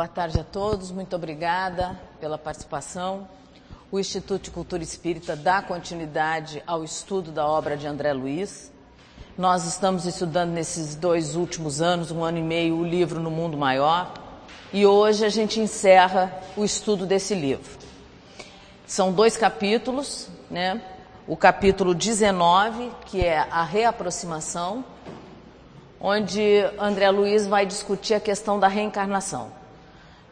Boa tarde a todos, muito obrigada pela participação. O Instituto de Cultura Espírita dá continuidade ao estudo da obra de André Luiz. Nós estamos estudando nesses dois últimos anos, um ano e meio, o livro No Mundo Maior, e hoje a gente encerra o estudo desse livro. São dois capítulos, né? O capítulo 19, que é a reaproximação, onde André Luiz vai discutir a questão da reencarnação.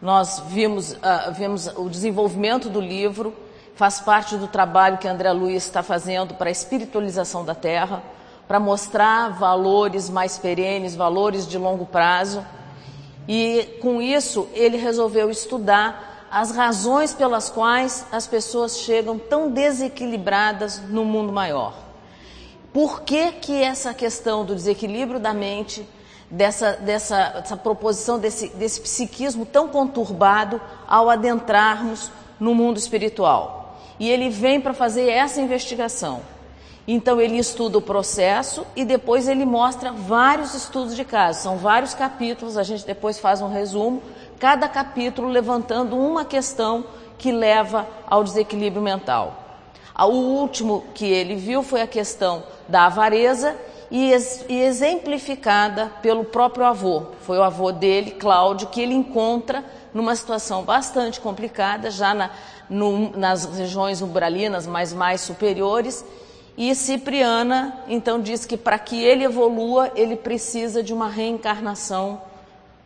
Nós vimos, uh, vimos o desenvolvimento do livro, faz parte do trabalho que André Luiz está fazendo para a espiritualização da Terra, para mostrar valores mais perenes, valores de longo prazo. E com isso, ele resolveu estudar as razões pelas quais as pessoas chegam tão desequilibradas no mundo maior. Por que, que essa questão do desequilíbrio da mente, dessa, dessa, dessa proposição desse, desse psiquismo tão conturbado ao adentrarmos no mundo espiritual? E ele vem para fazer essa investigação. Então ele estuda o processo e depois ele mostra vários estudos de caso. São vários capítulos, a gente depois faz um resumo, cada capítulo levantando uma questão que leva ao desequilíbrio mental. O último que ele viu foi a questão da avareza e, exemplificada pelo próprio avô. Foi o avô dele, Cláudio, que ele encontra numa situação bastante complicada, já na, no, nas regiões umbralinas, mas mais superiores. E Cipriana, então, diz que para que ele evolua, ele precisa de uma reencarnação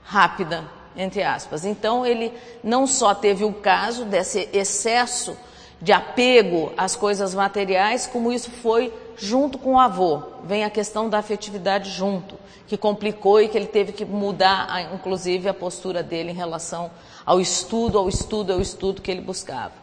rápida, entre aspas. Então, ele não só teve o caso desse excesso de apego às coisas materiais, como isso foi junto com o avô. Vem a questão da afetividade junto, que complicou e que ele teve que mudar, inclusive, a postura dele em relação ao estudo, ao estudo, ao estudo que ele buscava.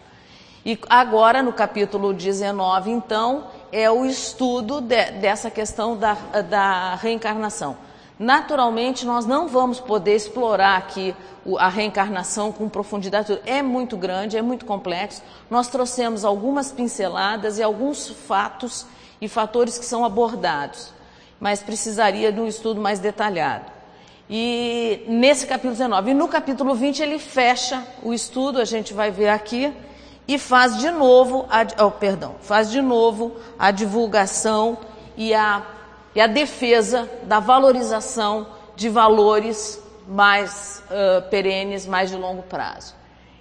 E agora, no capítulo 19, então, é o estudo de, dessa questão da, da reencarnação. Naturalmente, nós não vamos poder explorar aqui a reencarnação com profundidade. É muito grande, é muito complexo. Nós trouxemos algumas pinceladas e alguns fatos e fatores que são abordados, mas precisaria de um estudo mais detalhado. E nesse capítulo 19, e no capítulo 20 ele fecha o estudo, a gente vai ver aqui, e faz de novo, a, oh, perdão, faz de novo a divulgação e a e a defesa da valorização de valores mais uh, perenes, mais de longo prazo.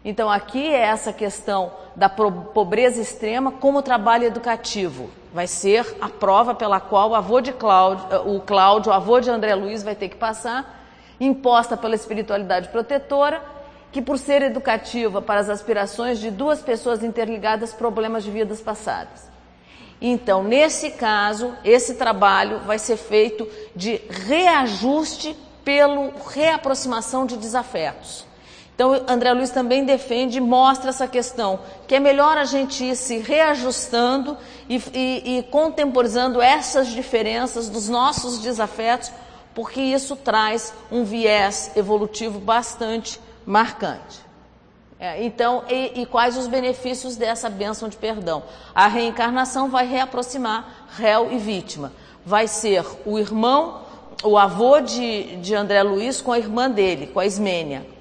Então, aqui é essa questão da pobreza extrema como trabalho educativo. Vai ser a prova pela qual o avô de Cláudio, o Cláudio, o avô de André Luiz, vai ter que passar, imposta pela espiritualidade protetora, que por ser educativa para as aspirações de duas pessoas interligadas, problemas de vidas passadas. Então, nesse caso, esse trabalho vai ser feito de reajuste pelo reaproximação de desafetos. Então, André Luiz também defende, mostra essa questão, que é melhor a gente ir se reajustando e, e, e contemporizando essas diferenças dos nossos desafetos, porque isso traz um viés evolutivo bastante marcante. É, então, e, e, quais os benefícios dessa bênção de perdão? A reencarnação vai reaproximar réu e vítima. Vai ser o irmão, o avô de, de André Luiz com a irmã dele, com a Ismênia,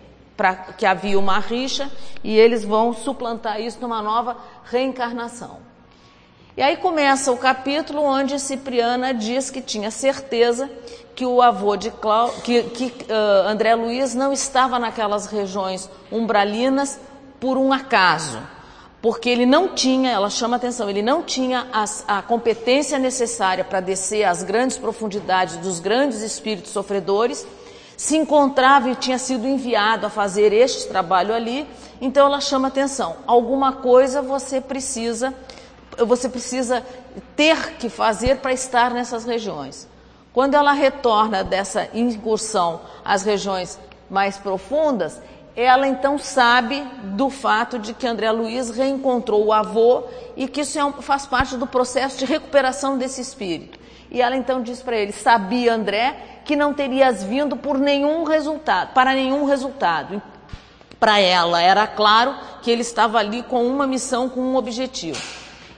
que havia uma rixa e eles vão suplantar isso numa nova reencarnação. E aí começa o capítulo onde Cipriana diz que tinha certeza que o avô de Clau, que, que uh, André Luiz não estava naquelas regiões umbralinas por um acaso, porque ele não tinha, ela chama atenção, ele não tinha as, a competência necessária para descer às grandes profundidades dos grandes espíritos sofredores, se encontrava e tinha sido enviado a fazer este trabalho ali, então ela chama atenção. Alguma coisa você precisa você precisa ter que fazer para estar nessas regiões. Quando ela retorna dessa incursão às regiões mais profundas, ela então sabe do fato de que André Luiz reencontrou o avô e que isso é um, faz parte do processo de recuperação desse espírito. E ela então diz para ele: sabia André que não terias vindo por nenhum resultado, para nenhum resultado. Para ela era claro que ele estava ali com uma missão, com um objetivo.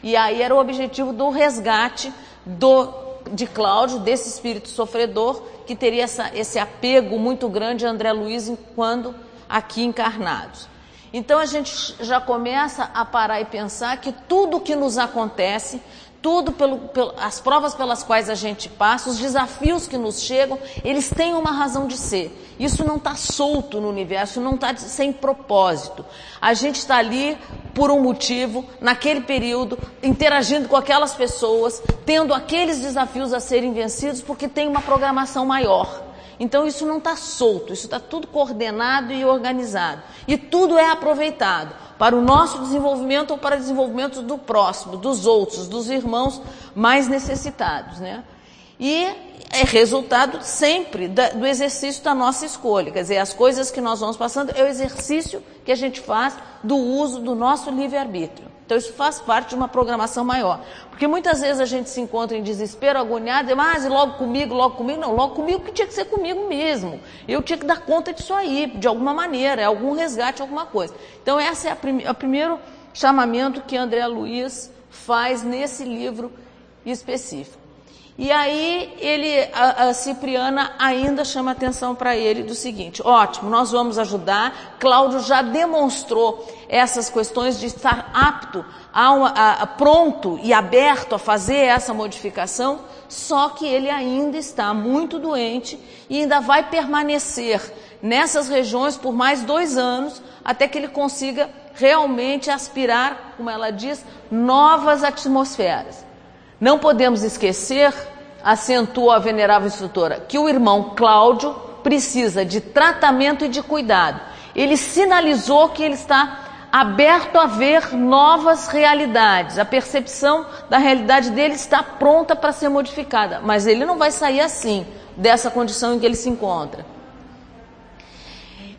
E aí era o objetivo do resgate do, de Cláudio, desse espírito sofredor, que teria essa, esse apego muito grande a André Luiz quando aqui encarnados. Então a gente já começa a parar e pensar que tudo que nos acontece, tudo pelo, pelo, as provas pelas quais a gente passa, os desafios que nos chegam, eles têm uma razão de ser. Isso não está solto no universo, não está sem propósito. A gente está ali por um motivo, naquele período, interagindo com aquelas pessoas, tendo aqueles desafios a serem vencidos, porque tem uma programação maior. Então isso não está solto, isso está tudo coordenado e organizado. E tudo é aproveitado para o nosso desenvolvimento ou para o desenvolvimento do próximo, dos outros, dos irmãos mais necessitados. Né? E é resultado sempre do exercício da nossa escolha. Quer dizer, as coisas que nós vamos passando é o exercício que a gente faz do uso do nosso livre-arbítrio. Então isso faz parte de uma programação maior. Porque muitas vezes a gente se encontra em desespero, agoniado, mas ah, logo comigo, logo comigo. Não, logo comigo que tinha que ser comigo mesmo. Eu tinha que dar conta disso aí, de alguma maneira, é algum resgate, alguma coisa. Então esse é o primeiro chamamento que André Luiz faz nesse livro específico. E aí ele, a, a Cipriana ainda chama atenção para ele do seguinte: ótimo, nós vamos ajudar. Cláudio já demonstrou essas questões de estar apto, a, a, pronto e aberto a fazer essa modificação, só que ele ainda está muito doente e ainda vai permanecer nessas regiões por mais dois anos até que ele consiga realmente aspirar, como ela diz, novas atmosferas. Não podemos esquecer, acentua a venerável instrutora, que o irmão Cláudio precisa de tratamento e de cuidado. Ele sinalizou que ele está aberto a ver novas realidades. A percepção da realidade dele está pronta para ser modificada, mas ele não vai sair assim dessa condição em que ele se encontra.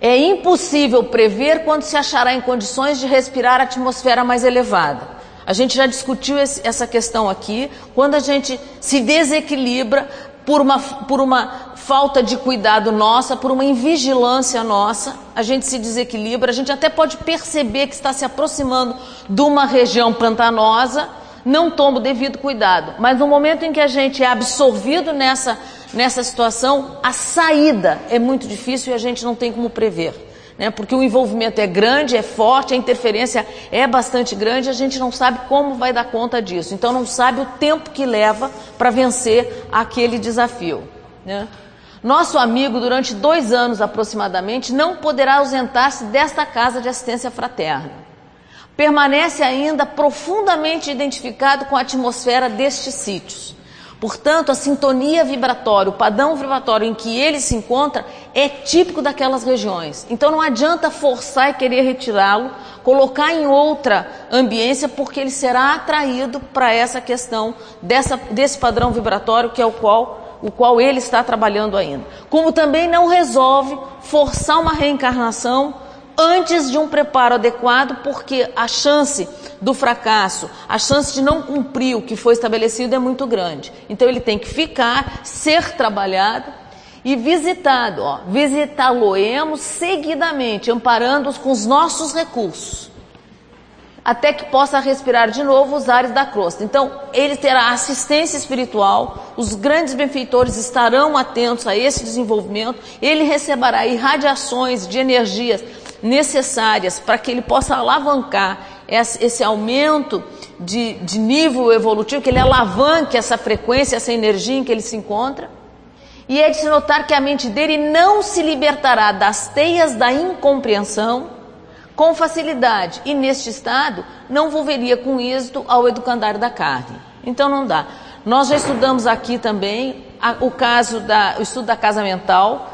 É impossível prever quando se achará em condições de respirar a atmosfera mais elevada. A gente já discutiu esse, essa questão aqui. Quando a gente se desequilibra por uma, por uma falta de cuidado nossa, por uma invigilância nossa, a gente se desequilibra. A gente até pode perceber que está se aproximando de uma região pantanosa, não toma o devido cuidado. Mas no momento em que a gente é absorvido nessa, nessa situação, a saída é muito difícil e a gente não tem como prever né? porque o envolvimento é grande, é forte, a interferência é bastante grande, a gente não sabe como vai dar conta disso. Então não sabe o tempo que leva para vencer aquele desafio. Né? Nosso amigo, durante dois anos aproximadamente, não poderá ausentar-se desta casa de assistência fraterna. Permanece ainda profundamente identificado com a atmosfera destes sítios. Portanto, a sintonia vibratória, o padrão vibratório em que ele se encontra é típico daquelas regiões. Então não adianta forçar e querer retirá-lo, colocar em outra ambiência, porque ele será atraído para essa questão dessa, desse padrão vibratório que é o qual, o qual ele está trabalhando ainda. Como também não resolve forçar uma reencarnação antes de um preparo adequado, porque a chance do fracasso, a chance de não cumprir o que foi estabelecido é muito grande. Então ele tem que ficar, ser trabalhado e visitado. Visitá-lo-emos seguidamente, amparando-os com os nossos recursos, até que possa respirar de novo os ares da crosta. Então, ele terá assistência espiritual, os grandes benfeitores estarão atentos a esse desenvolvimento, ele receberá irradiações de energias necessárias para que ele possa alavancar esse aumento de, de nível evolutivo, que ele alavanque essa frequência, essa energia em que ele se encontra. E é de se notar que a mente dele não se libertará das teias da incompreensão com facilidade, e neste estado não volveria com êxito ao educandário da carne. Então não dá. Nós já estudamos aqui também a, o caso da o estudo da casa mental,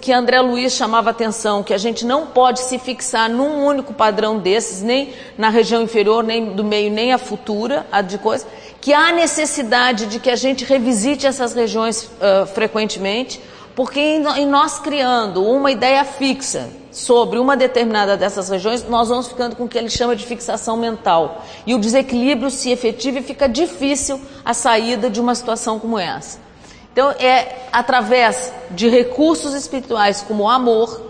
que André Luiz chamava atenção, que a gente não pode se fixar num único padrão desses, nem na região inferior, nem do meio, nem a futura, a de coisa, que há necessidade de que a gente revisite essas regiões uh, frequentemente, porque em, em nós criando uma ideia fixa sobre uma determinada dessas regiões, nós vamos ficando com o que ele chama de fixação mental. E o desequilíbrio se efetiva e fica difícil a saída de uma situação como essa. Então, é através de recursos espirituais como o amor,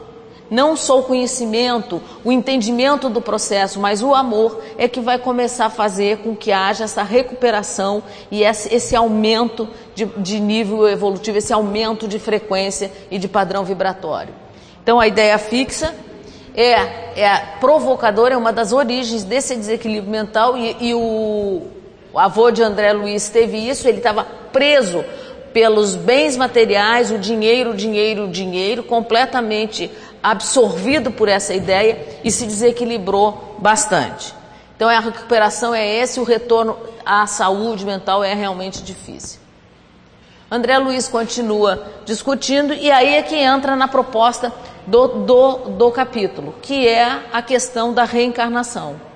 não só o conhecimento, o entendimento do processo, mas o amor é que vai começar a fazer com que haja essa recuperação e esse, aumento de, de nível evolutivo, esse aumento de frequência e de padrão vibratório. Então a ideia fixa é, é provocadora, é uma das origens desse desequilíbrio mental e, e o avô de André Luiz teve isso, ele estava preso pelos bens materiais, o dinheiro, o dinheiro, o dinheiro, completamente absorvido por essa ideia e se desequilibrou bastante. Então a recuperação é esse, o retorno à saúde mental é realmente difícil. André Luiz continua discutindo e aí é que entra na proposta do, do, do capítulo, que é a questão da reencarnação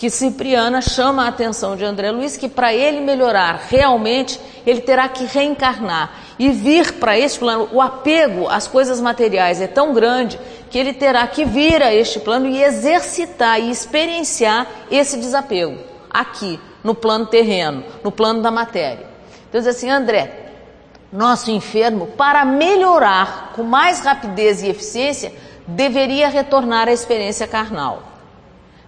que Cipriana chama a atenção de André Luiz que para ele melhorar realmente, ele terá que reencarnar e vir para este plano. O apego às coisas materiais é tão grande que ele terá que vir a este plano e exercitar e experienciar esse desapego aqui, no plano terreno, no plano da matéria. Então diz assim, André, nosso enfermo, para melhorar com mais rapidez e eficiência, deveria retornar à experiência carnal.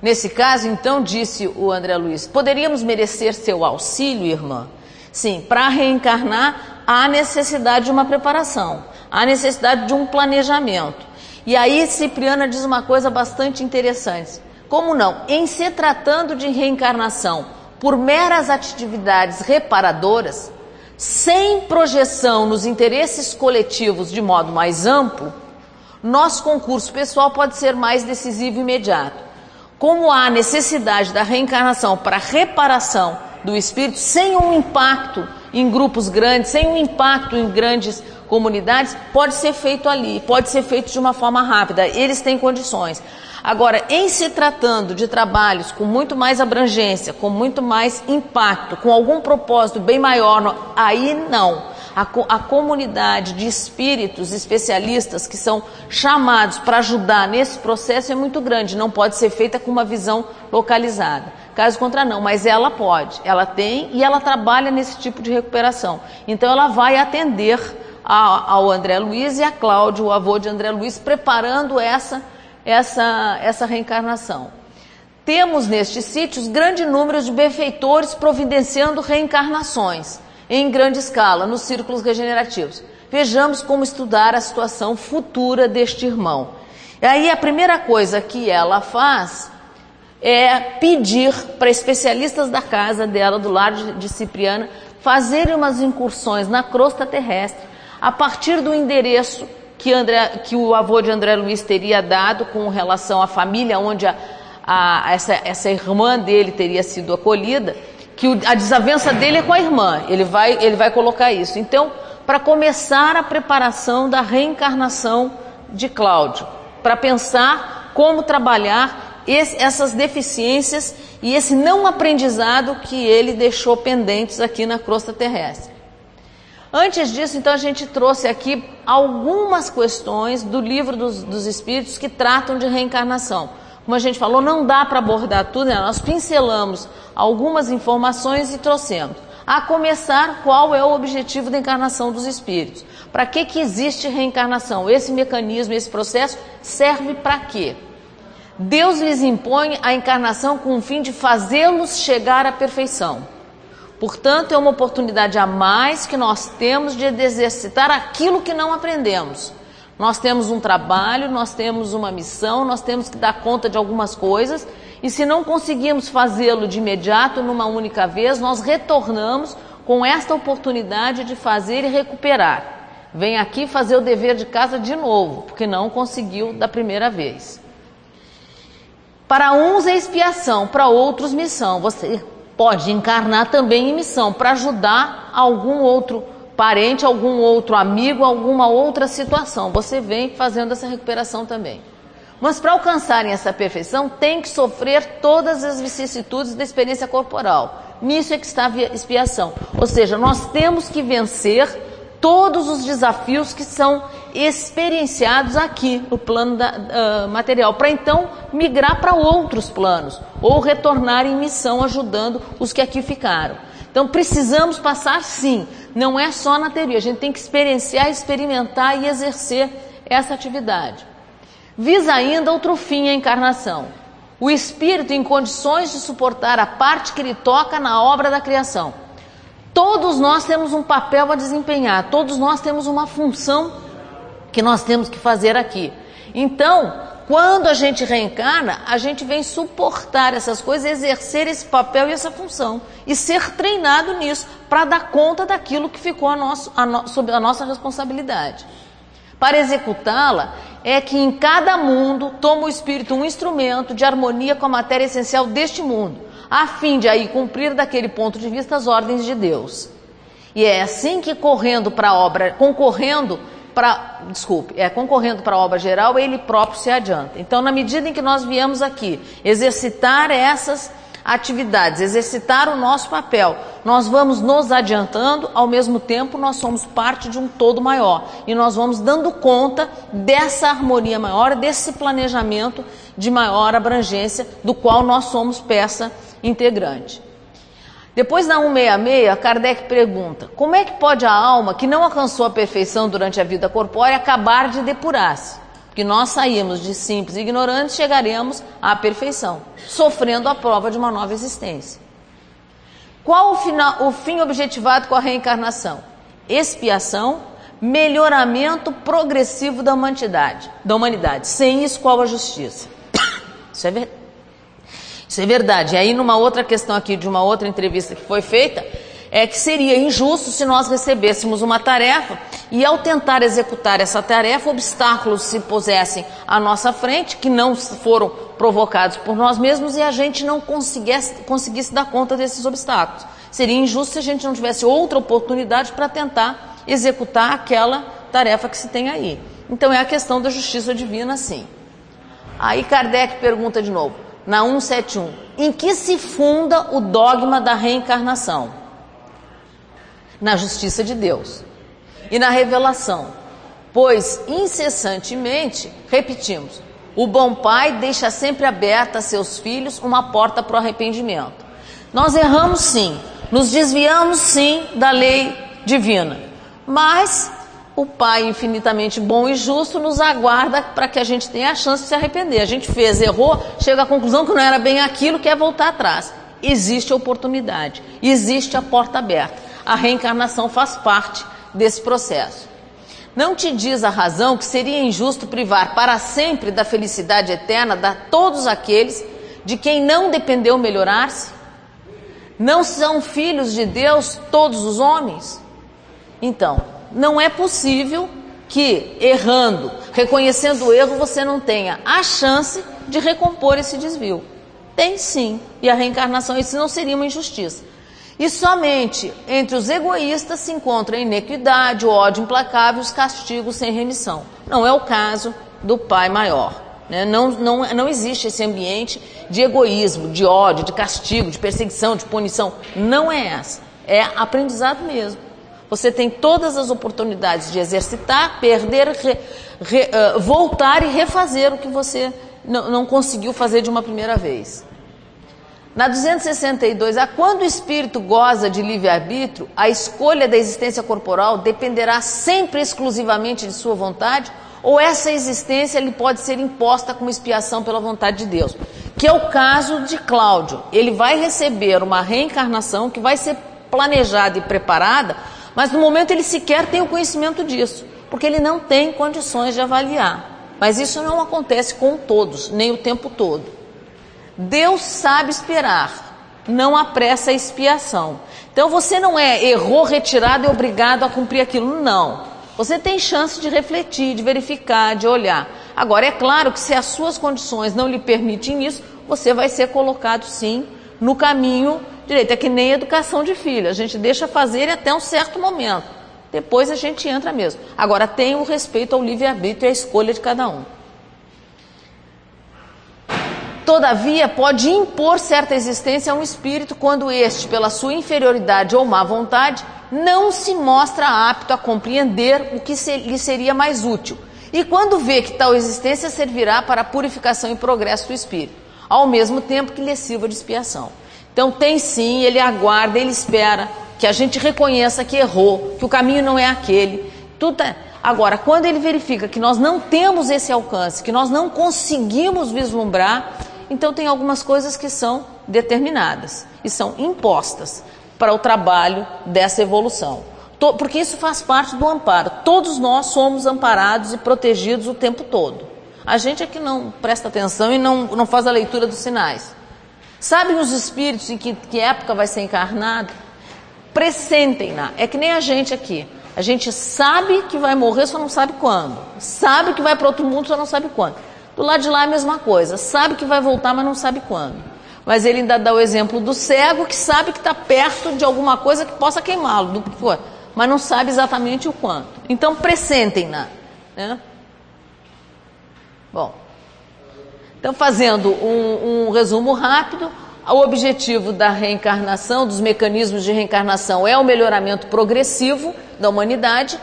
Nesse caso, então, disse o André Luiz, poderíamos merecer seu auxílio, irmã? Sim, para reencarnar há necessidade de uma preparação, há necessidade de um planejamento. E aí Cipriana diz uma coisa bastante interessante. Como não? Em se tratando de reencarnação por meras atividades reparadoras, sem projeção nos interesses coletivos de modo mais amplo, nosso concurso pessoal pode ser mais decisivo e imediato como há necessidade da reencarnação para reparação do espírito, sem um impacto em grupos grandes, sem um impacto em grandes comunidades, pode ser feito ali, pode ser feito de uma forma rápida. Eles têm condições. Agora, em se tratando de trabalhos com muito mais abrangência, com muito mais impacto, com algum propósito bem maior, aí não a, a comunidade de espíritos especialistas que são chamados para ajudar nesse processo é muito grande, não pode ser feita com uma visão localizada. Caso contrário, não, mas ela pode, ela tem e ela trabalha nesse tipo de recuperação. Então ela vai atender ao André Luiz e a Cláudio, o avô de André Luiz, preparando essa, essa, essa reencarnação. Temos nestes sítios grande número de benfeitores providenciando reencarnações em grande escala nos círculos regenerativos. Vejamos como estudar a situação futura deste irmão. E aí a primeira coisa que ela faz é pedir para especialistas da casa dela, do lado de Cipriana, fazerem umas incursões na crosta terrestre a partir do endereço que, André, que o avô de André Luiz teria dado com relação à família onde a, a, essa, essa irmã dele teria sido acolhida que a desavença dele é com a irmã. Ele vai, ele vai colocar isso. Então, para começar a preparação da reencarnação de Cláudio, para pensar como trabalhar esse, essas deficiências e esse não aprendizado que ele deixou pendentes aqui na crosta terrestre. Antes disso, então, a gente trouxe aqui algumas questões do livro dos, dos Espíritos que tratam de reencarnação. Como a gente falou, não dá para abordar tudo, né? nós pincelamos algumas informações e trouxemos. A começar, qual é o objetivo da encarnação dos espíritos? Para que, que existe reencarnação? Esse mecanismo, esse processo serve para quê? Deus lhes impõe a encarnação com o fim de fazê-los chegar à perfeição. Portanto, é uma oportunidade a mais que nós temos de exercitar aquilo que não aprendemos. Nós temos um trabalho, nós temos uma missão, nós temos que dar conta de algumas coisas, e se não conseguimos fazê-lo de imediato, numa única vez, nós retornamos com esta oportunidade de fazer e recuperar. Vem aqui fazer o dever de casa de novo, porque não conseguiu da primeira vez. Para uns é expiação, para outros missão. Você pode encarnar também em missão para ajudar algum outro parente, algum outro amigo, alguma outra situação. Você vem fazendo essa recuperação também. Mas para alcançarem essa perfeição, tem que sofrer todas as vicissitudes da experiência corporal. Nisso é que está a expiação. Ou seja, nós temos que vencer todos os desafios que são experienciados aqui no plano da, uh, material, para então migrar para outros planos ou retornar em missão ajudando os que aqui ficaram. Então precisamos passar sim, não é só na teoria, a gente tem que experienciar, experimentar e exercer essa atividade. Visa ainda outro fim a encarnação. O espírito em condições de suportar a parte que lhe toca na obra da criação. Todos nós temos um papel a desempenhar, todos nós temos uma função que nós temos que fazer aqui. Então, quando a gente reencarna, a gente vem suportar essas coisas, exercer esse papel e essa função e ser treinado nisso para dar conta daquilo que ficou a nosso, a no, sob a nossa responsabilidade. Para executá-la, é que em cada mundo toma o espírito um instrumento de harmonia com a matéria essencial deste mundo, a fim de aí cumprir daquele ponto de vista as ordens de Deus. E é assim que correndo para a obra, concorrendo para, desculpe, é concorrendo para a obra geral, ele próprio se adianta. Então, na medida em que nós viemos aqui exercitar essas atividades, exercitar o nosso papel, nós vamos nos adiantando, ao mesmo tempo nós somos parte de um todo maior e nós vamos dando conta dessa harmonia maior, desse planejamento de maior abrangência, do qual nós somos peça integrante. Depois na 166, Kardec pergunta: como é que pode a alma que não alcançou a perfeição durante a vida corpórea acabar de depurar-se? Que nós saímos de simples ignorantes, chegaremos à perfeição, sofrendo a prova de uma nova existência. Qual o, final, o fim objetivado com a reencarnação? Expiação, melhoramento progressivo da humanidade. Da humanidade. Sem isso, qual a justiça? Isso é verdade. Isso é verdade. E aí, numa outra questão aqui, de uma outra entrevista que foi feita, é que seria injusto se nós recebêssemos uma tarefa e, ao tentar executar essa tarefa, obstáculos se pusessem à nossa frente, que não foram provocados por nós mesmos, e a gente não conseguisse, conseguisse dar conta desses obstáculos. Seria injusto se a gente não tivesse outra oportunidade para tentar executar aquela tarefa que se tem aí. Então, é a questão da justiça divina, sim. Aí Kardec pergunta de novo na 171. Em que se funda o dogma da reencarnação? Na justiça de Deus e na revelação. Pois incessantemente, repetimos, o bom pai deixa sempre aberta a seus filhos uma porta para o arrependimento. Nós erramos sim, nos desviamos sim da lei divina, mas o Pai infinitamente bom e justo nos aguarda para que a gente tenha a chance de se arrepender. A gente fez, errou, chega à conclusão que não era bem aquilo, quer voltar atrás. Existe a oportunidade, existe a porta aberta. A reencarnação faz parte desse processo. Não te diz a razão que seria injusto privar para sempre da felicidade eterna de todos aqueles de quem não dependeu melhorar-se? Não são filhos de Deus todos os homens? Então, não é possível que, errando, reconhecendo o erro, você não tenha a chance de recompor esse desvio. Tem sim, e a reencarnação, isso não seria uma injustiça. E somente entre os egoístas se encontra a inequidade, o ódio implacável e os castigos sem remissão. Não é o caso do Pai Maior. Né? Não, não, não existe esse ambiente de egoísmo, de ódio, de castigo, de perseguição, de punição. Não é essa. É aprendizado mesmo. Você tem todas as oportunidades de exercitar, perder, re, re, uh, voltar e refazer o que você não, não conseguiu fazer de uma primeira vez. Na 262, a quando o espírito goza de livre-arbítrio, a escolha da existência corporal dependerá sempre exclusivamente de sua vontade, ou essa existência lhe pode ser imposta como expiação pela vontade de Deus? Que é o caso de Cláudio. Ele vai receber uma reencarnação que vai ser planejada e preparada mas no momento ele sequer tem o conhecimento disso, porque ele não tem condições de avaliar. Mas isso não acontece com todos, nem o tempo todo. Deus sabe esperar, não apressa a expiação. Então você não é errou, retirado e obrigado a cumprir aquilo, não. Você tem chance de refletir, de verificar, de olhar. Agora, é claro que se as suas condições não lhe permitem isso, você vai ser colocado sim no caminho direito. É que nem educação de filho. A gente deixa fazer até um certo momento. Depois a gente entra mesmo. Agora tem o respeito ao livre-arbítrio e à escolha de cada um. Todavia, pode impor certa existência a um espírito quando este, pela sua inferioridade ou má vontade, não se mostra apto a compreender o que lhe seria mais útil. E quando vê que tal existência servirá para a purificação e progresso do espírito, ao mesmo tempo que lhe sirva de expiação. Então tem sim, ele aguarda, ele espera que a gente reconheça que errou, que o caminho não é aquele. Tudo tá... Agora, quando ele verifica que nós não temos esse alcance, que nós não conseguimos vislumbrar, então tem algumas coisas que são determinadas e são impostas para o trabalho dessa evolução. Porque isso faz parte do amparo. Todos nós somos amparados e protegidos o tempo todo. A gente é que não presta atenção e não, não faz a leitura dos sinais. Sabem os espíritos em que, que época vai ser encarnado? Pressentem-na. É que nem a gente aqui. A gente sabe que vai morrer, só não sabe quando. Sabe que vai para outro mundo, só não sabe quando. Do lado de lá é a mesma coisa. Sabe que vai voltar, mas não sabe quando. Mas ele ainda dá o exemplo do cego que sabe que está perto de alguma coisa que possa queimá-lo, do que for, mas não sabe exatamente o quanto. Então pressentem-na. Né? Bom, então fazendo um, um resumo rápido, o objetivo da reencarnação, dos mecanismos de reencarnação, é o melhoramento progressivo da humanidade.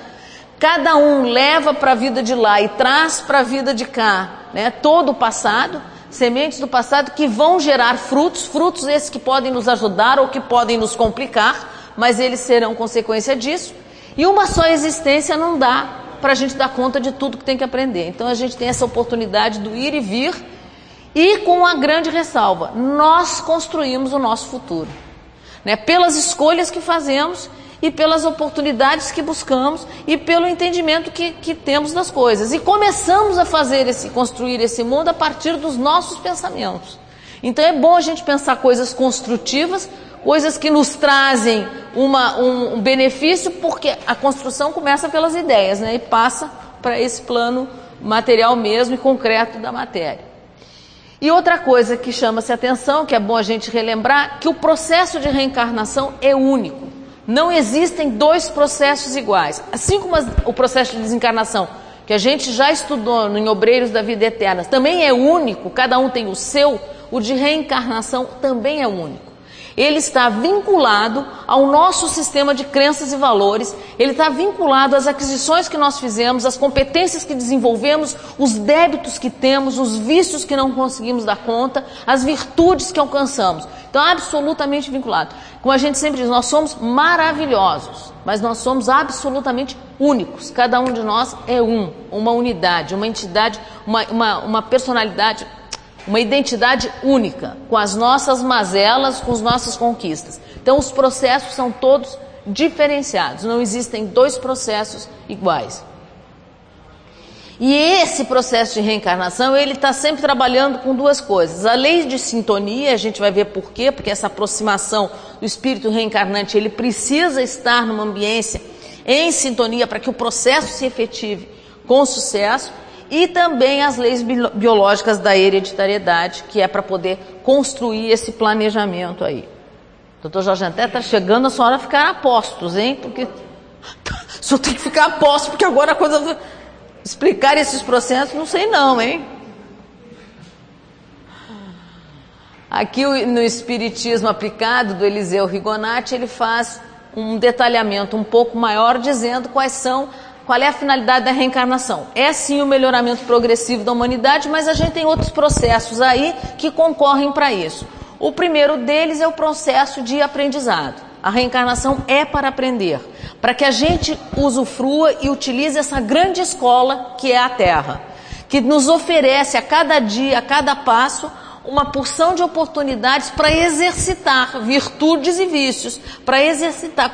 Cada um leva para a vida de lá e traz para a vida de cá né, todo o passado, sementes do passado que vão gerar frutos, frutos esses que podem nos ajudar ou que podem nos complicar, mas eles serão consequência disso. E uma só existência não dá para a gente dar conta de tudo que tem que aprender. Então a gente tem essa oportunidade do ir e vir e com uma grande ressalva: nós construímos o nosso futuro, né? pelas escolhas que fazemos e pelas oportunidades que buscamos e pelo entendimento que, que temos das coisas. E começamos a fazer esse, construir esse mundo a partir dos nossos pensamentos. Então é bom a gente pensar coisas construtivas, coisas que nos trazem uma, um, um benefício, porque a construção começa pelas ideias, né? E passa para esse plano material mesmo e concreto da matéria. E outra coisa que chama-se atenção, que é bom a gente relembrar, que o processo de reencarnação é único. Não existem dois processos iguais. Assim como o processo de desencarnação, que a gente já estudou em Obreiros da Vida Eterna, também é único, cada um tem o seu, o de reencarnação também é único ele está vinculado ao nosso sistema de crenças e valores, ele está vinculado às aquisições que nós fizemos, às competências que desenvolvemos, os débitos que temos, os vícios que não conseguimos dar conta, as virtudes que alcançamos. Então, absolutamente vinculado. Como a gente sempre diz, nós somos maravilhosos, mas nós somos absolutamente únicos. Cada um de nós é um, uma unidade, uma entidade, uma, uma, uma personalidade uma identidade única, com as nossas mazelas, com as nossas conquistas. Então, os processos são todos diferenciados, não existem dois processos iguais. E esse processo de reencarnação, ele está sempre trabalhando com duas coisas. A lei de sintonia, a gente vai ver por quê, porque essa aproximação do espírito reencarnante, ele precisa estar numa ambiência em sintonia para que o processo se efetive com sucesso e também as leis biológicas da hereditariedade, que é para poder construir esse planejamento aí. Doutor Jorge Anté está chegando a senhora ficar a postos, hein? Porque o senhor tem que ficar a postos, porque agora a coisa. Explicar esses processos, não sei não, hein? Aqui no Espiritismo aplicado do Eliseu Rigonati, ele faz um detalhamento um pouco maior, dizendo quais são qual é a finalidade da reencarnação? É sim o melhoramento progressivo da humanidade, mas a gente tem outros processos aí que concorrem para isso. O primeiro deles é o processo de aprendizado. A reencarnação é para aprender, para que a gente usufrua e utilize essa grande escola que é a Terra, que nos oferece a cada dia, a cada passo, uma porção de oportunidades para exercitar virtudes e vícios, para exercitar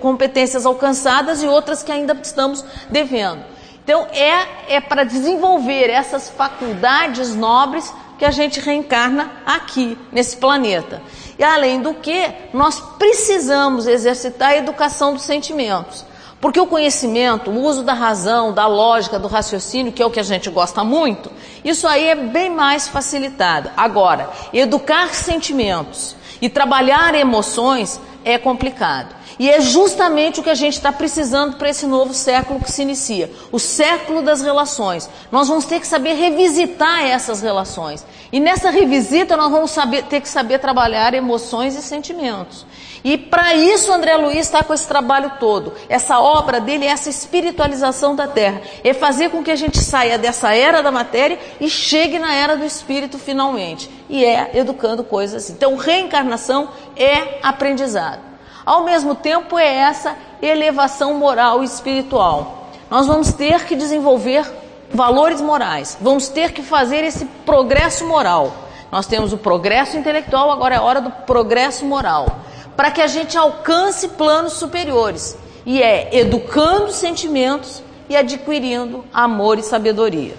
competências alcançadas e outras que ainda estamos devendo. Então, é, é para desenvolver essas faculdades nobres que a gente reencarna aqui, nesse planeta. E além do que, nós precisamos exercitar a educação dos sentimentos. Porque o conhecimento, o uso da razão, da lógica, do raciocínio, que é o que a gente gosta muito, isso aí é bem mais facilitado. Agora, educar sentimentos e trabalhar emoções é complicado. E é justamente o que a gente está precisando para esse novo século que se inicia o século das relações. Nós vamos ter que saber revisitar essas relações. E nessa revisita, nós vamos saber, ter que saber trabalhar emoções e sentimentos. E para isso André Luiz está com esse trabalho todo. Essa obra dele é essa espiritualização da Terra. É fazer com que a gente saia dessa era da matéria e chegue na era do espírito finalmente. E é educando coisas assim. Então, reencarnação é aprendizado. Ao mesmo tempo, é essa elevação moral e espiritual. Nós vamos ter que desenvolver valores morais. Vamos ter que fazer esse progresso moral. Nós temos o progresso intelectual, agora é hora do progresso moral para que a gente alcance planos superiores. E é educando sentimentos e adquirindo amor e sabedoria.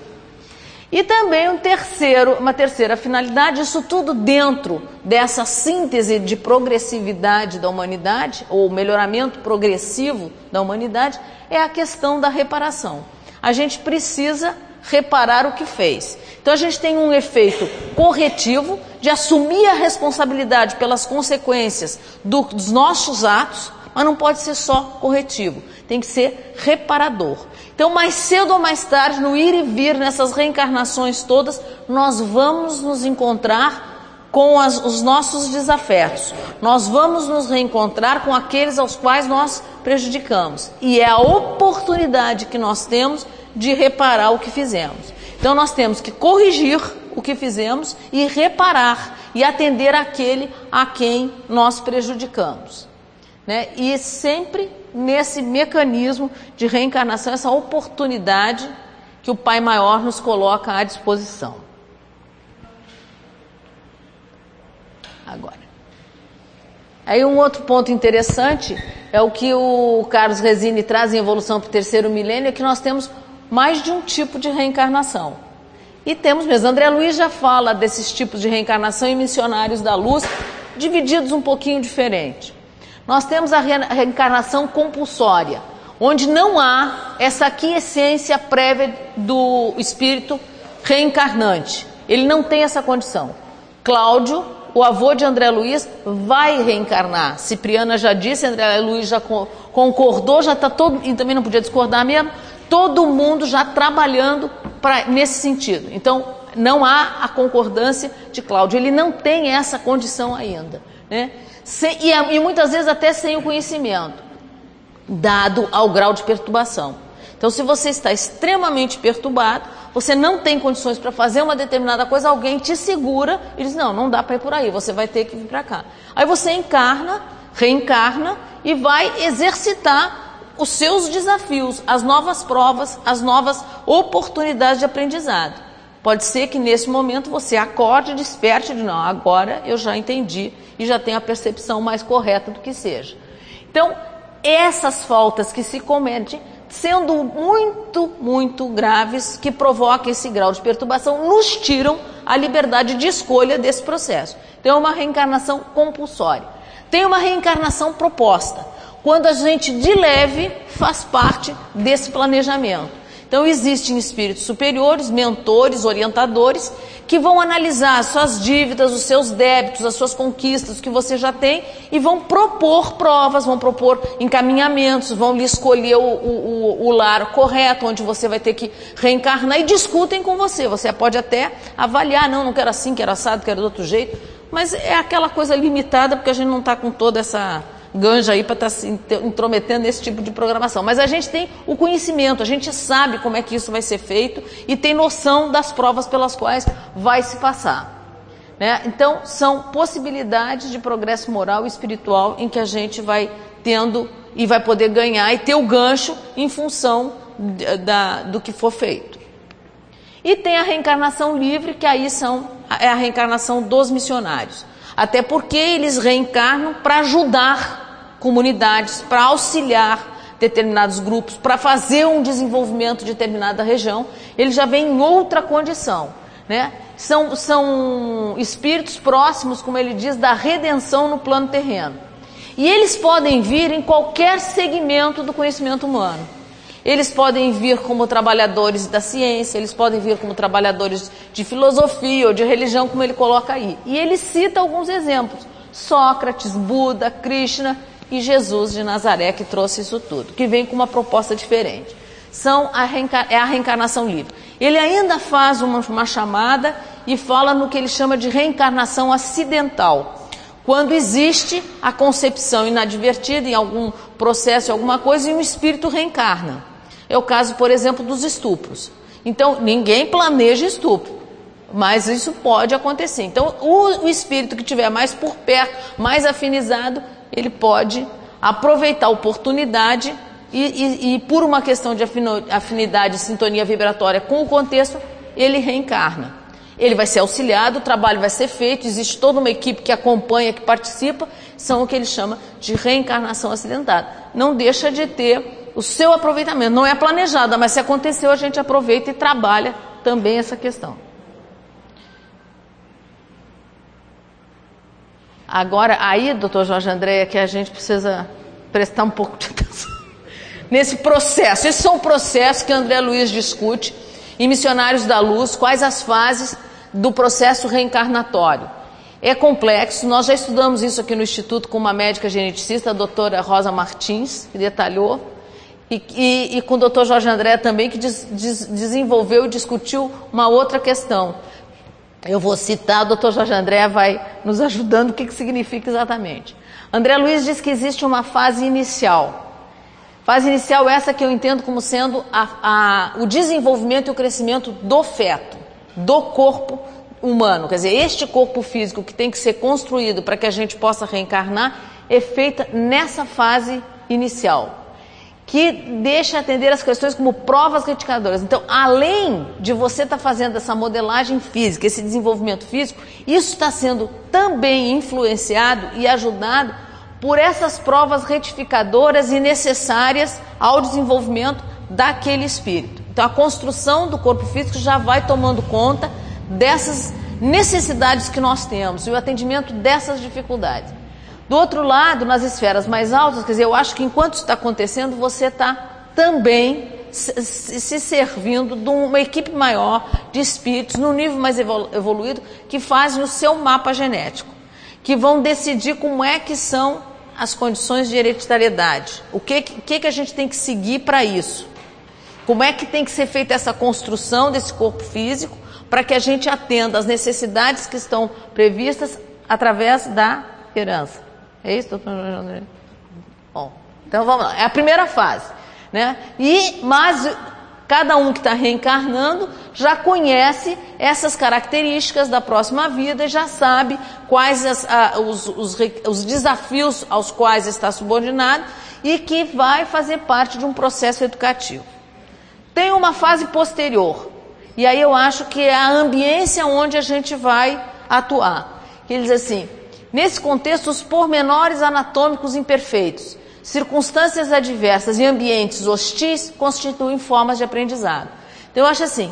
E também um terceiro, uma terceira finalidade, isso tudo dentro dessa síntese de progressividade da humanidade, ou melhoramento progressivo da humanidade, é a questão da reparação. A gente precisa reparar o que fez. Então a gente tem um efeito corretivo de assumir a responsabilidade pelas consequências do, dos nossos atos, mas não pode ser só corretivo, tem que ser reparador. Então, mais cedo ou mais tarde, no ir e vir, nessas reencarnações todas, nós vamos nos encontrar com as, os nossos desafetos. Nós vamos nos reencontrar com aqueles aos quais nós prejudicamos. E é a oportunidade que nós temos de reparar o que fizemos. Então, nós temos que corrigir o que fizemos e reparar e atender aquele a quem nós prejudicamos. Né? E sempre nesse mecanismo de reencarnação, essa oportunidade que o Pai Maior nos coloca à disposição. Agora. Aí um outro ponto interessante é o que o Carlos Resine traz em Evolução para o Terceiro Milênio, é que nós temos mais de um tipo de reencarnação. E temos mesmo, André Luiz já fala desses tipos de reencarnação em Missionários da Luz, divididos um pouquinho diferente. Nós temos a reencarnação compulsória, onde não há essa quiescência prévia do espírito reencarnante. Ele não tem essa condição. Cláudio, o avô de André Luiz, vai reencarnar. Cipriana já disse, André Luiz já concordou, já está todo, e também não podia discordar mesmo, todo mundo já trabalhando pra, nesse sentido. Então, não há a concordância de Cláudio, ele não tem essa condição ainda. Né? sem, e, e muitas vezes até sem o conhecimento, dado ao grau de perturbação. Então, se você está extremamente perturbado, você não tem condições para fazer uma determinada coisa, alguém te segura e diz: Não, não dá para ir por aí, você vai ter que vir para cá. Aí você encarna, reencarna e vai exercitar os seus desafios, as novas provas, as novas oportunidades de aprendizado. Pode ser que nesse momento você acorde, desperte de não, agora eu já entendi e já tenho a percepção mais correta do que seja. Então, essas faltas que se cometem, sendo muito, muito graves, que provocam esse grau de perturbação, nos tiram a liberdade de escolha desse processo. Então, é uma reencarnação compulsória. Tem uma reencarnação proposta, quando a gente de leve faz parte desse planejamento. Então, existem espíritos superiores, mentores, orientadores, que vão analisar as suas dívidas, os seus débitos, as suas conquistas que você já tem e vão propor provas, vão propor encaminhamentos, vão lhe escolher o, o, o lar correto, onde você vai ter que reencarnar e discutem com você. Você pode até avaliar, não, não quero assim, quero assado, quero do outro jeito, mas é aquela coisa limitada porque a gente não está com toda essa ganja aí para estar tá se intrometendo nesse tipo de programação. Mas a gente tem o conhecimento, a gente sabe como é que isso vai ser feito e tem noção das provas pelas quais vai se passar. Né? Então, são possibilidades de progresso moral e espiritual em que a gente vai tendo e vai poder ganhar e ter o gancho em função da, do que for feito. E tem a reencarnação livre, que aí são, é a reencarnação dos missionários. Até porque eles reencarnam para ajudar comunidades, para auxiliar determinados grupos, para fazer um desenvolvimento de determinada região. Eles já vêm em outra condição. Né? São, são espíritos próximos, como ele diz, da redenção no plano terreno. E eles podem vir em qualquer segmento do conhecimento humano. Eles podem vir como trabalhadores da ciência, eles podem vir como trabalhadores de filosofia ou de religião, como ele coloca aí. E ele cita alguns exemplos: Sócrates, Buda, Krishna e Jesus de Nazaré, que trouxe isso tudo, que vem com uma proposta diferente. São a é a reencarnação livre. Ele ainda faz uma, uma chamada e fala no que ele chama de reencarnação acidental quando existe a concepção inadvertida em algum processo, alguma coisa, e um espírito reencarna. É o caso, por exemplo, dos estupros. Então, ninguém planeja estupro, mas isso pode acontecer. Então, o, o espírito que tiver mais por perto, mais afinizado, ele pode aproveitar a oportunidade e, e, e, por uma questão de afinidade sintonia vibratória com o contexto, ele reencarna. Ele vai ser auxiliado, o trabalho vai ser feito, existe toda uma equipe que acompanha, que participa, são o que ele chama de reencarnação acidentada. Não deixa de ter o seu aproveitamento. Não é planejada, mas se aconteceu, a gente aproveita e trabalha também essa questão. Agora, aí, doutor Jorge André, é que a gente precisa prestar um pouco de atenção nesse processo. Esse é um processo que André Luiz discute em Missionários da Luz, quais as fases do processo reencarnatório. É complexo, nós já estudamos isso aqui no Instituto com uma médica geneticista, a doutora Rosa Martins, que detalhou, e, e, e com o doutor Jorge André também, que des, des, desenvolveu e discutiu uma outra questão. Eu vou citar, o doutor Jorge André vai nos ajudando o que, que significa exatamente. André Luiz diz que existe uma fase inicial. Fase inicial essa que eu entendo como sendo a, a, o desenvolvimento e o crescimento do feto, do corpo humano. Quer dizer, este corpo físico que tem que ser construído para que a gente possa reencarnar é feita nessa fase inicial que deixa atender as questões como provas retificadoras. Então, além de você estar tá fazendo essa modelagem física, esse desenvolvimento físico, isso está sendo também influenciado e ajudado por essas provas retificadoras e necessárias ao desenvolvimento daquele espírito. Então, a construção do corpo físico já vai tomando conta dessas necessidades que nós temos e o atendimento dessas dificuldades. Do outro lado, nas esferas mais altas, quer dizer, eu acho que enquanto isso está acontecendo, você está também se servindo de uma equipe maior de espíritos, no nível mais evoluído, que fazem o seu mapa genético, que vão decidir como é que são as condições de hereditariedade, o que, que, que a gente tem que seguir para isso, como é que tem que ser feita essa construção desse corpo físico para que a gente atenda às necessidades que estão previstas através da herança. É isso, doutor André? Bom, então vamos lá. É a primeira fase. Né? E, mas cada um que está reencarnando já conhece essas características da próxima vida já sabe quais as, a, os, os, os desafios aos quais está subordinado e que vai fazer parte de um processo educativo. Tem uma fase posterior, e aí eu acho que é a ambiência onde a gente vai atuar. Ele diz assim: Nesse contexto, os pormenores anatômicos imperfeitos, circunstâncias adversas e ambientes hostis constituem formas de aprendizado. Então, eu acho assim: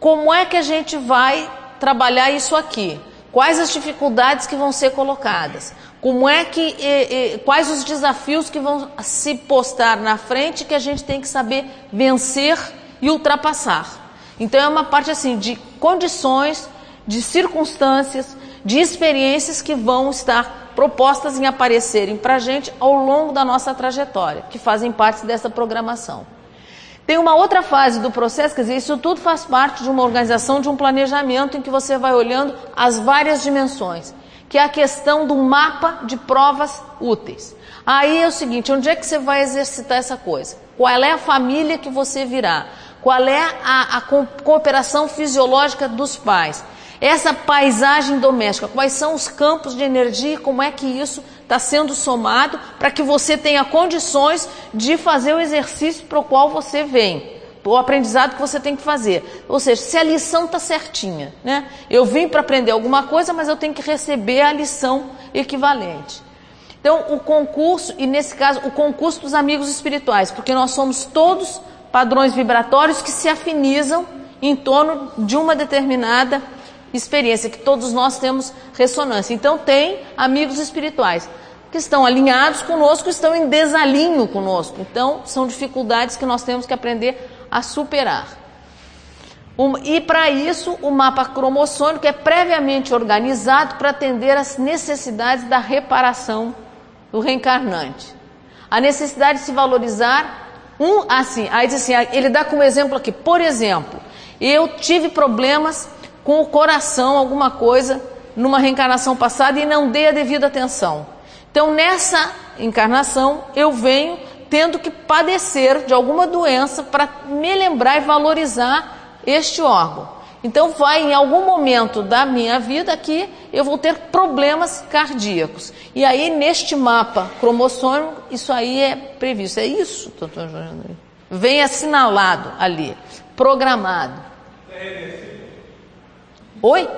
como é que a gente vai trabalhar isso aqui? Quais as dificuldades que vão ser colocadas? Como é que, e, e, quais os desafios que vão se postar na frente que a gente tem que saber vencer e ultrapassar? Então é uma parte assim de condições, de circunstâncias, de experiências que vão estar propostas em aparecerem para a gente ao longo da nossa trajetória, que fazem parte dessa programação. Tem uma outra fase do processo, quer dizer, isso tudo faz parte de uma organização, de um planejamento em que você vai olhando as várias dimensões, que é a questão do mapa de provas úteis. Aí é o seguinte, onde é que você vai exercitar essa coisa? Qual é a família que você virá? Qual é a, a cooperação fisiológica dos pais? Essa paisagem doméstica, quais são os campos de energia, como é que isso está sendo somado para que você tenha condições de fazer o exercício para o qual você vem, o aprendizado que você tem que fazer. Ou seja, se a lição está certinha, né? Eu vim para aprender alguma coisa, mas eu tenho que receber a lição equivalente. Então, o concurso, e nesse caso, o concurso dos amigos espirituais, porque nós somos todos padrões vibratórios que se afinizam em torno de uma determinada experiência, que todos nós temos ressonância. Então, tem amigos espirituais que estão alinhados conosco, estão em desalinho conosco. Então, são dificuldades que nós temos que aprender a superar. Um, e para isso, o mapa cromossômico é previamente organizado para atender às necessidades da reparação do reencarnante. A necessidade de se valorizar um assim, aí diz assim, ele dá como exemplo aqui, por exemplo, eu tive problemas com o coração alguma coisa numa reencarnação passada e não dei a devida atenção. Então, nessa encarnação, eu venho tendo que padecer de alguma doença para me lembrar e valorizar este órgão. Então, vai em algum momento da minha vida que eu vou ter problemas cardíacos. E aí, neste mapa cromossômico, isso aí é previsto. É isso, doutor Vem assinalado ali, programado. É Oi?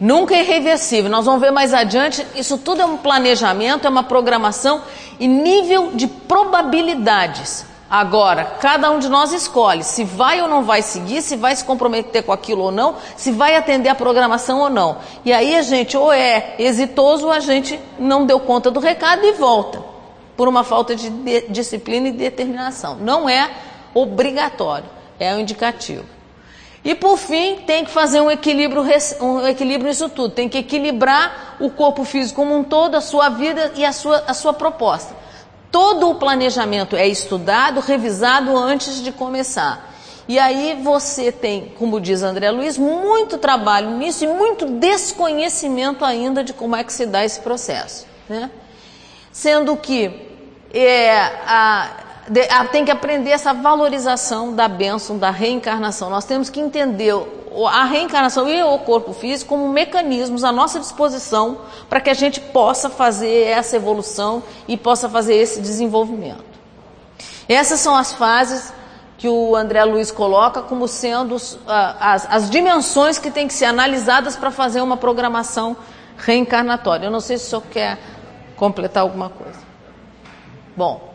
Nunca é irreversível. Nós vamos ver mais adiante. Isso tudo é um planejamento, é uma programação e nível de probabilidades. Agora, cada um de nós escolhe se vai ou não vai seguir, se vai se comprometer com aquilo ou não, se vai atender a programação ou não. E aí a gente ou é exitoso ou a gente não deu conta do recado e volta, por uma falta de, de disciplina e determinação. Não é obrigatório, é um indicativo. E por fim, tem que fazer um equilíbrio, um equilíbrio nisso tudo. Tem que equilibrar o corpo físico como um todo, a sua vida e a sua, a sua proposta. Todo o planejamento é estudado, revisado antes de começar. E aí você tem, como diz André Luiz, muito trabalho nisso e muito desconhecimento ainda de como é que se dá esse processo. Né? Sendo que é, a, tem que aprender essa valorização da bênção, da reencarnação. Nós temos que entender a reencarnação e o corpo físico como mecanismos à nossa disposição para que a gente possa fazer essa evolução e possa fazer esse desenvolvimento. Essas são as fases que o André Luiz coloca como sendo as, as dimensões que têm que ser analisadas para fazer uma programação reencarnatória. Eu não sei se o senhor quer completar alguma coisa. Bom,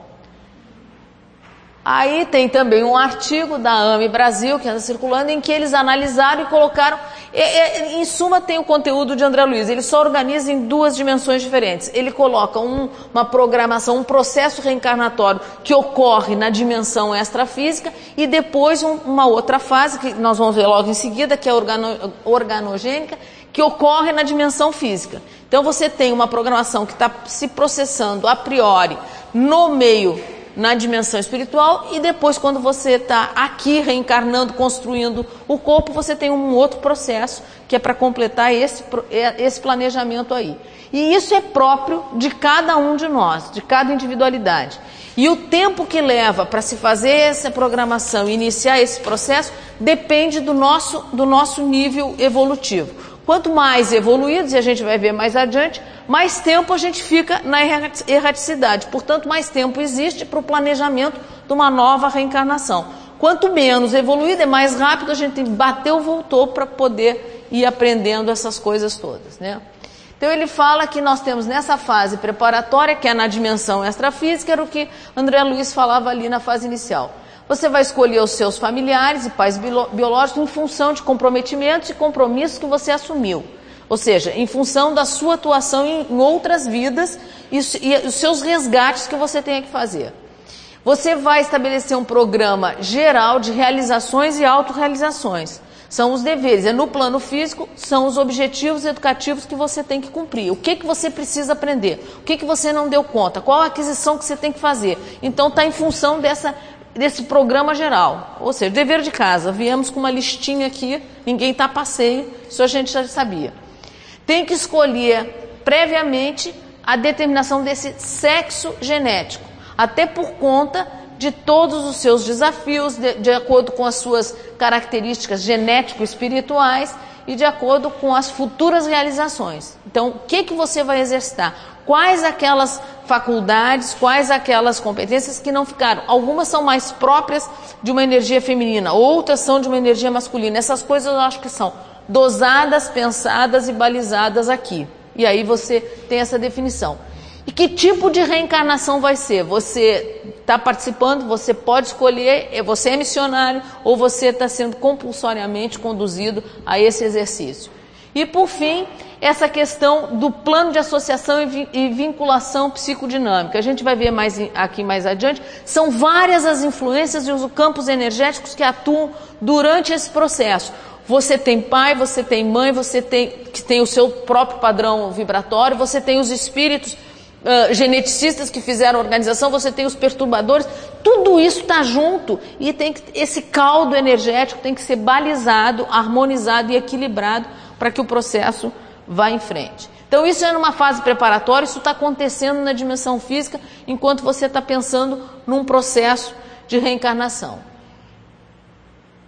Aí tem também um artigo da AME Brasil, que anda circulando, em que eles analisaram e colocaram. E, e, em suma, tem o conteúdo de André Luiz. Ele só organiza em duas dimensões diferentes. Ele coloca um, uma programação, um processo reencarnatório que ocorre na dimensão extrafísica e depois um, uma outra fase, que nós vamos ver logo em seguida, que é organo, organogênica, que ocorre na dimensão física. Então você tem uma programação que está se processando a priori no meio na dimensão espiritual e depois quando você está aqui reencarnando, construindo o corpo, você tem um outro processo que é para completar esse, é, esse planejamento aí. E isso é próprio de cada um de nós, de cada individualidade. E o tempo que leva para se fazer essa programação iniciar esse processo depende do nosso, do nosso nível evolutivo. Quanto mais evoluídos, e a gente vai ver mais adiante, mais tempo a gente fica na erraticidade. Portanto, mais tempo existe para o planejamento de uma nova reencarnação. Quanto menos evoluído, é mais rápido a gente bateu, voltou para poder ir aprendendo essas coisas todas, né? Então ele fala que nós temos nessa fase preparatória, que é na dimensão extrafísica, era o que André Luiz falava ali na fase inicial. Você vai escolher os seus familiares e pais biológicos em função de comprometimentos e compromissos que você assumiu. Ou seja, em função da sua atuação em, outras vidas e, e os seus resgates que você tenha que fazer. Você vai estabelecer um programa geral de realizações e autorrealizações. São os deveres, é no plano físico, são os objetivos educativos que você tem que cumprir. O que, que você precisa aprender? O que, que você não deu conta? Qual a aquisição que você tem que fazer? Então está em função dessa desse programa geral. Ou seja, dever de casa. Viemos com uma listinha aqui, ninguém está a passeio, isso a gente já sabia. Tem que escolher previamente a determinação desse sexo genético, até por conta de todos os seus desafios, de, de acordo com as suas características genético-espirituais e de acordo com as futuras realizações. Então, o que, que você vai exercitar? Quais aquelas faculdades, quais aquelas competências que não ficaram? Algumas são mais próprias de uma energia feminina, outras são de uma energia masculina. Essas coisas eu acho que são dosadas, pensadas e balizadas aqui. E aí você tem essa definição. E que tipo de reencarnação vai ser? Você está participando, você pode escolher, é, você é missionário ou você está sendo compulsoriamente conduzido a esse exercício. E por fim, essa questão do plano de associação e vinculação psicodinâmica. A gente vai ver mais aqui mais adiante. São várias as influências e os campos energéticos que atuam durante esse processo. Você tem pai, você tem mãe, você tem que tem o seu próprio padrão vibratório, você tem os espíritos uh, geneticistas que fizeram a organização, você tem os perturbadores, tudo isso está junto e tem que, esse caldo energético tem que ser balizado, harmonizado e equilibrado para que o processo vá em frente. Então isso é numa fase preparatória, isso está acontecendo na dimensão física, enquanto você está pensando num processo de reencarnação.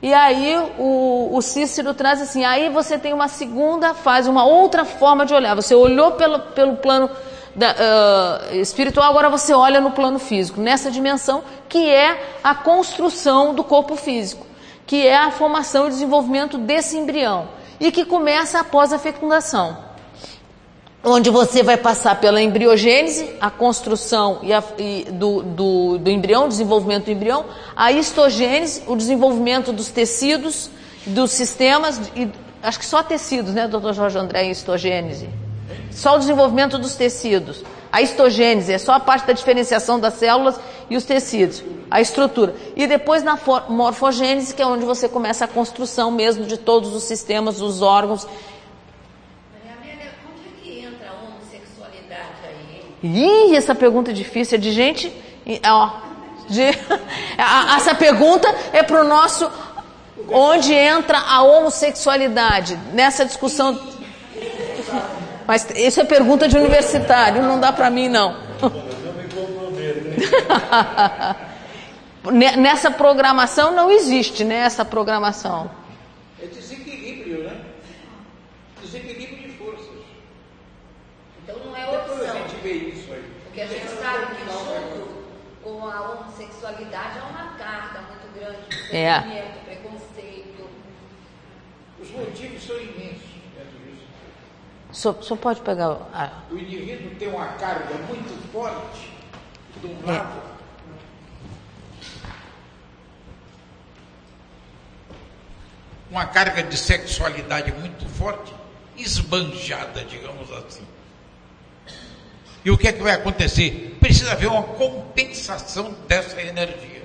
E aí o, o, Cícero traz assim, aí você tem uma segunda fase, uma outra forma de olhar. Você olhou pelo, pelo plano da, uh, espiritual, agora você olha no plano físico, nessa dimensão que é a construção do corpo físico, que é a formação e desenvolvimento desse embrião e que começa após a fecundação. onde você vai passar pela embriogênese, a construção e a, e do, do, do embrião, desenvolvimento do embrião, a histogênese, o desenvolvimento dos tecidos, dos sistemas, e, acho que só tecidos, né, doutor Jorge André, em histogênese? Só o desenvolvimento dos tecidos. A histogênese é só a parte da diferenciação das células e os tecidos, a estrutura. E depois na morfogênese, que é onde você começa a construção mesmo de todos os sistemas, os órgãos Ih, essa pergunta é difícil, é de gente. Ó, de, essa pergunta é para o nosso. Onde entra a homossexualidade? Nessa discussão. Mas isso é pergunta de universitário, não dá para mim, não. Nessa programação não existe, né? Essa programação. É desequilíbrio, né? Desequilíbrio Porque a gente sabe que junto com a homossexualidade há uma carga muito grande de é. preconceito. Os motivos são imensos. Só, só pode pegar. A... O indivíduo tem uma carga muito forte de um é. lado. Uma carga de sexualidade muito forte, esbanjada, digamos assim. E o que é que vai acontecer? Precisa haver uma compensação dessa energia.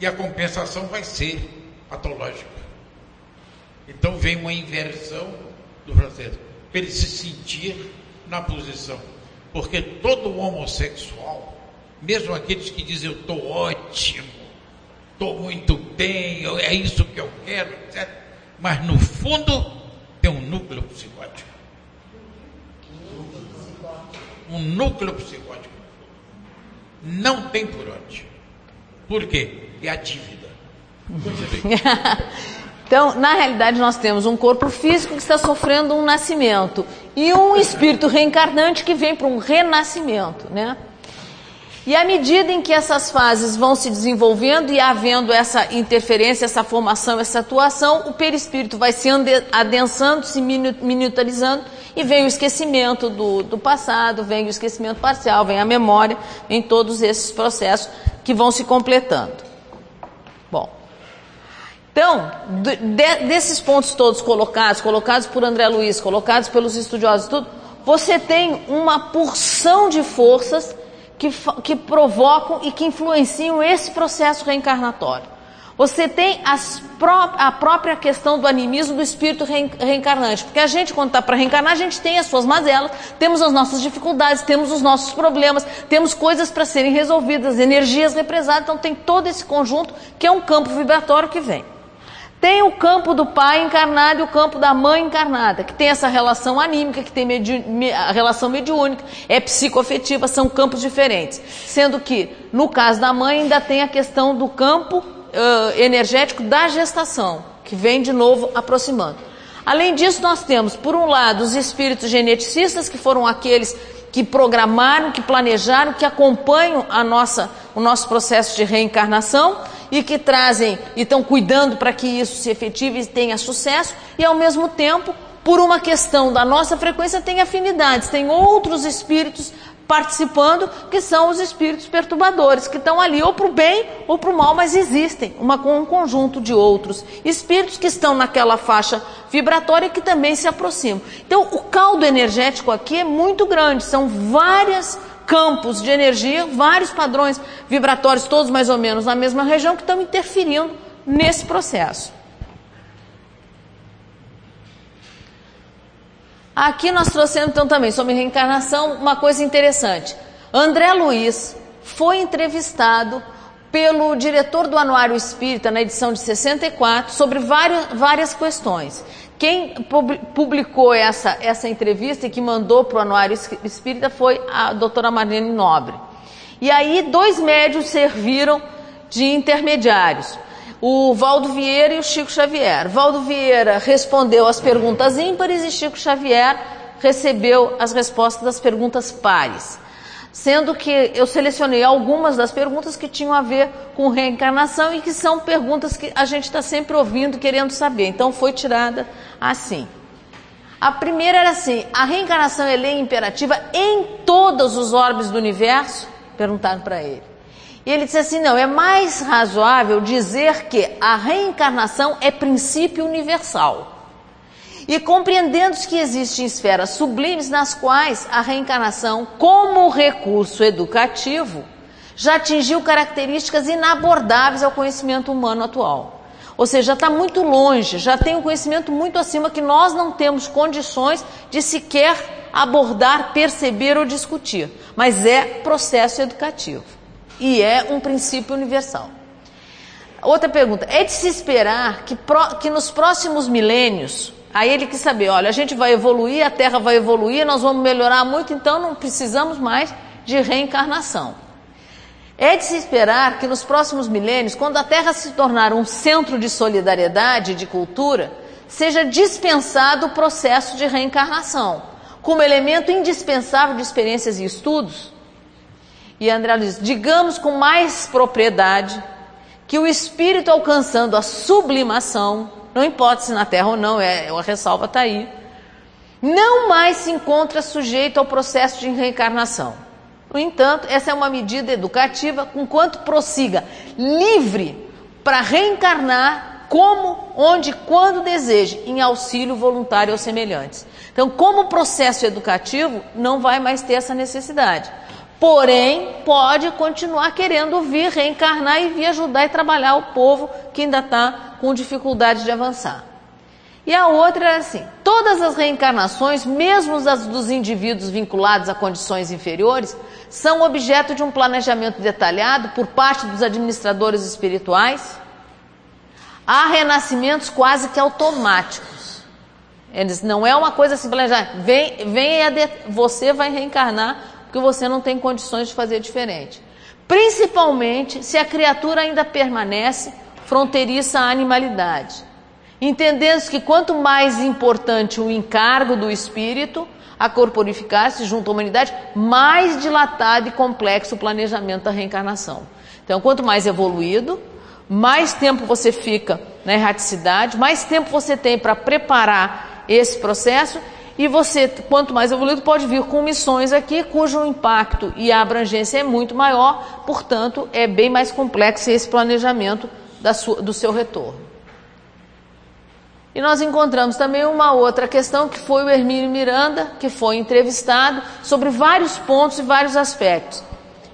E a compensação vai ser patológica. Então vem uma inversão do processo, para ele se sentir na posição. Porque todo homossexual, mesmo aqueles que dizem eu estou ótimo, estou muito bem, é isso que eu quero, etc. Mas no fundo tem um núcleo psicótico um núcleo psicótico. Não tem por onde. Por quê? É a dívida. então, na realidade, nós temos um corpo físico que está sofrendo um nascimento e um espírito reencarnante que vem para um renascimento, né? E à medida em que essas fases vão se desenvolvendo e havendo essa interferência, essa formação, essa atuação, o perispírito vai se adensando, se miniaturizando e vem o esquecimento do, do passado, vem o esquecimento parcial, vem a memória, em todos esses processos que vão se completando. Então, de, desses pontos todos colocados, colocados por André Luiz, colocados pelos estudiosos, tudo, você tem uma porção de forças que, que provocam e que influenciam esse processo reencarnatório. Você tem pró a própria questão do animismo do espírito reencarnante. Porque a gente, quando está para reencarnar, a gente tem as suas mazelas, temos as nossas dificuldades, temos os nossos problemas, temos coisas para serem resolvidas, energias represadas. Então, tem todo esse conjunto que é um campo vibratório que vem. Tem o campo do pai encarnado e o campo da mãe encarnada, que tem essa relação anímica, que tem a relação mediúnica, é psicoafetiva, são campos diferentes. Sendo que, no caso da mãe, ainda tem a questão do campo uh, energético da gestação, que vem de novo aproximando. Além disso, nós temos, por um lado, os espíritos geneticistas, que foram aqueles que programaram, que planejaram, que acompanham a nossa, o nosso processo de reencarnação e que trazem e estão cuidando para que isso se efetive e tenha sucesso, e ao mesmo tempo, por uma questão da nossa frequência, tem afinidades, tem outros espíritos participando, que são os espíritos perturbadores, que estão ali ou para o bem ou para o mal, mas existem uma, um conjunto de outros espíritos que estão naquela faixa vibratória que também se aproximam. Então, o caldo energético aqui é muito grande, são várias campos de energia, vários padrões vibratórios, todos mais ou menos na mesma região, que estão interferindo nesse processo. Aqui nós trouxemos então também sobre reencarnação uma coisa interessante. André Luiz foi entrevistado pelo diretor do Anuário Espírita na edição de 64 sobre várias, várias questões. Quem publicou essa, essa entrevista e que mandou para o Anuário Espírita foi a doutora Marlene Nobre. E aí, dois médios serviram de intermediários. O Valdo Vieira e o Chico Xavier. Valdo Vieira respondeu as perguntas ímpares e Chico Xavier recebeu as respostas das perguntas pares sendo que eu selecionei algumas das perguntas que tinham a ver com reencarnação e que são perguntas que a gente está sempre ouvindo, querendo saber. Então foi tirada assim. A primeira era assim: a reencarnação é lei imperativa em todos os orbes do universo? Perguntaram para ele. E ele disse assim: não, é mais razoável dizer que a reencarnação é princípio universal. E compreendendo que existem esferas sublimes nas quais a reencarnação, como recurso educativo, já atingiu características inabordáveis ao conhecimento humano atual. Ou seja, está muito longe, já tem um conhecimento muito acima que nós não temos condições de sequer abordar, perceber ou discutir. Mas é processo educativo e é um princípio universal. Outra pergunta: é de se esperar que, pro, que nos próximos milênios, aí ele quis saber, olha, a gente vai evoluir, a Terra vai evoluir, nós vamos melhorar muito, então não precisamos mais de reencarnação. É de se esperar que nos próximos milênios, quando a Terra se tornar um centro de solidariedade e de cultura, seja dispensado o processo de reencarnação, como elemento indispensável de experiências e estudos. E André diz: digamos com mais propriedade que o espírito alcançando a sublimação, não importa se na Terra ou não, é, a ressalva está aí, não mais se encontra sujeito ao processo de reencarnação no entanto, essa é uma medida educativa, com quanto prossiga livre para reencarnar como, onde, quando deseje, em auxílio voluntário aos semelhantes. Então, como processo educativo, não vai mais ter essa necessidade. Porém, pode continuar querendo vir reencarnar e vir ajudar e trabalhar o povo que ainda está com dificuldade de avançar. E a outra era assim: todas as reencarnações, mesmo as dos indivíduos vinculados a condições inferiores, são objeto de um planejamento detalhado por parte dos administradores espirituais. Há renascimentos quase que automáticos. Eles não é uma coisa assim planejada. Vem, vem de, você vai reencarnar porque você não tem condições de fazer diferente. Principalmente se a criatura ainda permanece fronteiriça à animalidade. Entendendo que quanto mais importante o encargo do espírito, a corporificar-se junto à humanidade, mais dilatado e complexo o planejamento da reencarnação. Então, quanto mais evoluído, mais tempo você fica na erraticidade, mais tempo você tem para preparar esse processo e você, quanto mais evoluído, pode vir com missões aqui cujo impacto e a abrangência é muito maior, portanto, é bem mais complexo esse planejamento sua, do seu retorno. E nós encontramos também uma outra questão que foi o Hermínio Miranda, que foi entrevistado sobre vários pontos e vários aspectos.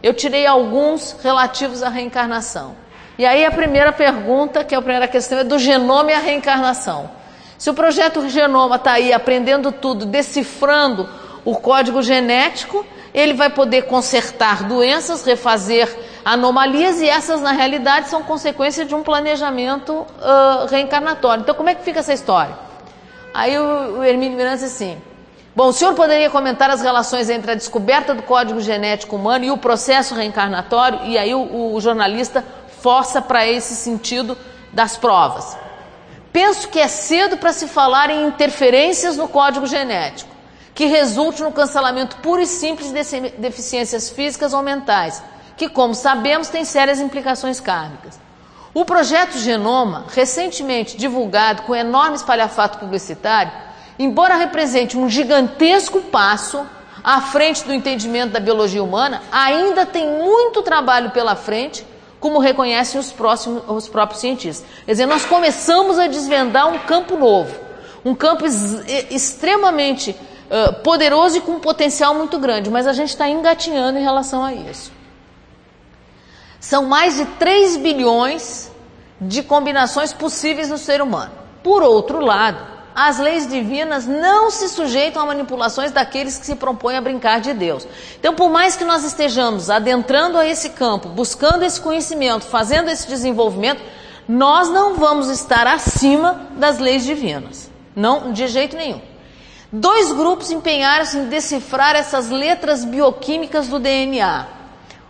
Eu tirei alguns relativos à reencarnação. E aí a primeira pergunta, que é a primeira questão, é do genoma e a reencarnação. Se o projeto Genoma está aí aprendendo tudo, decifrando o código genético, ele vai poder consertar doenças, refazer anomalias e essas, na realidade, são consequência de um planejamento uh, reencarnatório. Então, como é que fica essa história? Aí o, o Hermínio Miranda disse assim: Bom, o senhor poderia comentar as relações entre a descoberta do código genético humano e o processo reencarnatório? E aí o, o jornalista força para esse sentido das provas. Penso que é cedo para se falar em interferências no código genético, que resulte no cancelamento puro e simples de deficiências físicas ou mentais que, como sabemos, tem sérias implicações kármicas. O projeto Genoma, recentemente divulgado com enorme espalhafato publicitário, embora represente um gigantesco passo à frente do entendimento da biologia humana, ainda tem muito trabalho pela frente, como reconhecem os, próximos, os próprios cientistas. Quer dizer, nós começamos a desvendar um campo novo, um campo extremamente uh, poderoso e com um potencial muito grande, mas a gente está engatinhando em relação a isso. São mais de 3 bilhões de combinações possíveis no ser humano. Por outro lado, as leis divinas não se sujeitam a manipulações daqueles que se propõem a brincar de Deus. Então, por mais que nós estejamos adentrando a esse campo, buscando esse conhecimento, fazendo esse desenvolvimento, nós não vamos estar acima das leis divinas. Não, de jeito nenhum. Dois grupos empenharam-se em decifrar essas letras bioquímicas do DNA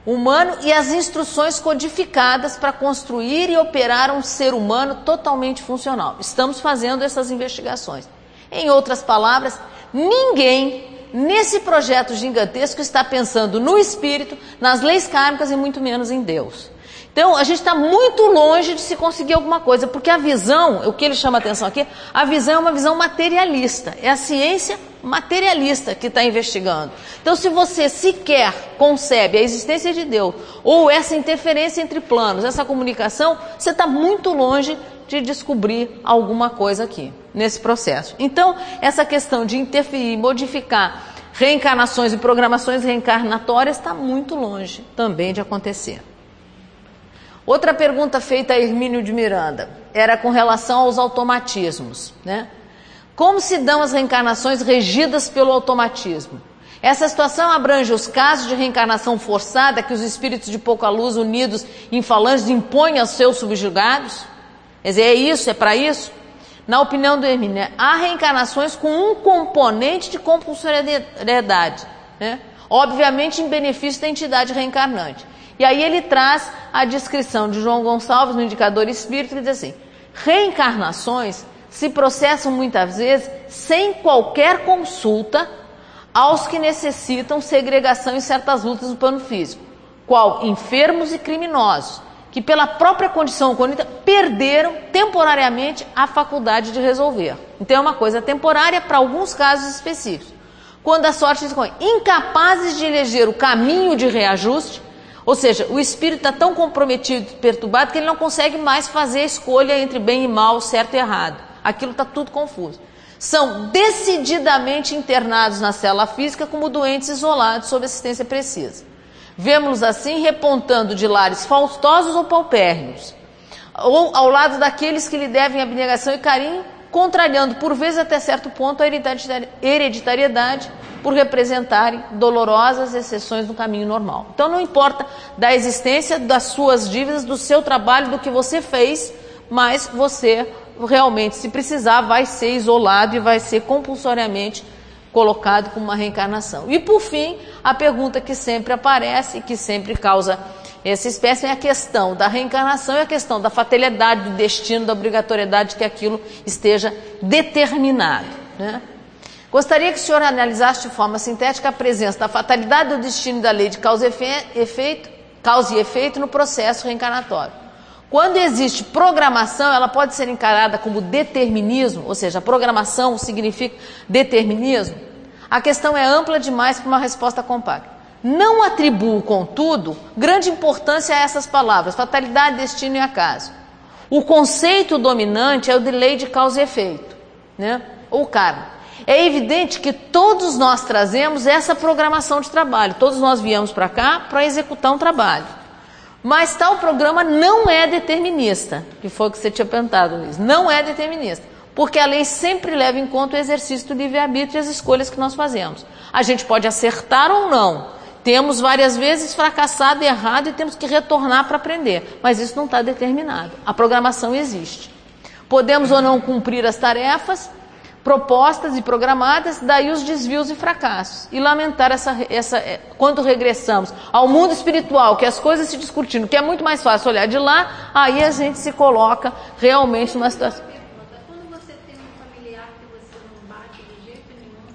humano e as instruções codificadas para construir e operar um ser humano totalmente funcional. Estamos fazendo essas investigações. Em outras palavras, ninguém nesse projeto gigantesco está pensando no espírito, nas leis kármicas e muito menos em Deus. Então, a gente está muito longe de se conseguir alguma coisa, porque a visão, o que ele chama atenção aqui, a visão é uma visão materialista, é a ciência materialista que está investigando. Então, se você sequer concebe a existência de Deus, ou essa interferência entre planos, essa comunicação, você está muito longe de descobrir alguma coisa aqui, nesse processo. Então, essa questão de interferir, modificar reencarnações e programações reencarnatórias está muito longe também de acontecer. Outra pergunta feita a Hermínio de Miranda era com relação aos automatismos. Né? Como se dão as reencarnações regidas pelo automatismo? Essa situação abrange os casos de reencarnação forçada que os espíritos de pouca luz unidos em falanges impõem aos seus subjugados? Quer dizer, é isso, é para isso? Na opinião do Hermínio, há reencarnações com um componente de compulsoriedade, né? obviamente em benefício da entidade reencarnante. E aí ele traz a descrição de João Gonçalves no indicador espírito, que diz assim: reencarnações se processam muitas vezes sem qualquer consulta aos que necessitam segregação em certas lutas no plano físico, qual enfermos e criminosos, que pela própria condição conita perderam temporariamente a faculdade de resolver. Então é uma coisa temporária para alguns casos específicos. Quando a sorte se incapazes de eleger o caminho de reajuste, ou seja, o espírito está tão comprometido, perturbado, que ele não consegue mais fazer a escolha entre bem e mal, certo e errado. Aquilo está tudo confuso. São decididamente internados na cela física como doentes isolados sob assistência precisa. Vemos-los assim repontando de lares faustosos ou paupérrimos, ou ao lado daqueles que lhe devem abnegação e carinho, contrariando por vezes até certo ponto a hereditariedade por representarem dolorosas exceções no caminho normal. Então não importa da existência das suas dívidas, do seu trabalho, do que você fez, mas você realmente, se precisar, vai ser isolado e vai ser compulsoriamente colocado como uma reencarnação. E por fim, a pergunta que sempre aparece e que sempre causa essa espécie é a questão da reencarnação e a questão da fatalidade, do destino, da obrigatoriedade que aquilo esteja determinado. Né? Gostaria que o senhor analisasse de forma sintética a presença da fatalidade do destino da lei de causa e efeito, causa e efeito no processo reencarnatório. Quando existe programação, ela pode ser encarada como determinismo, ou seja, programação significa determinismo. A questão é ampla demais para uma resposta compacta. Não atribuo, contudo, grande importância a essas palavras, fatalidade, destino e acaso. O conceito dominante é o de lei de causa e efeito, né? ou karma. É evidente que todos nós trazemos essa programação de trabalho, todos nós viemos para cá para executar um trabalho. Mas tal programa não é determinista, que foi o que você tinha perguntado, Luiz. Não é determinista, porque a lei sempre leva em conta o exercício do livre-arbítrio e as escolhas que nós fazemos. A gente pode acertar ou não. Temos várias vezes fracassado errado e temos que retornar para aprender, mas isso não está determinado. A programação existe. Podemos ou não cumprir as tarefas, propostas e programadas, daí os desvios e fracassos. E lamentar essa, essa, é, quando regressamos ao mundo espiritual, que as coisas se discutindo, que é muito mais fácil olhar de lá, aí a gente se coloca realmente numa situação. Quando você tem um familiar que você não bate de jeito nenhum,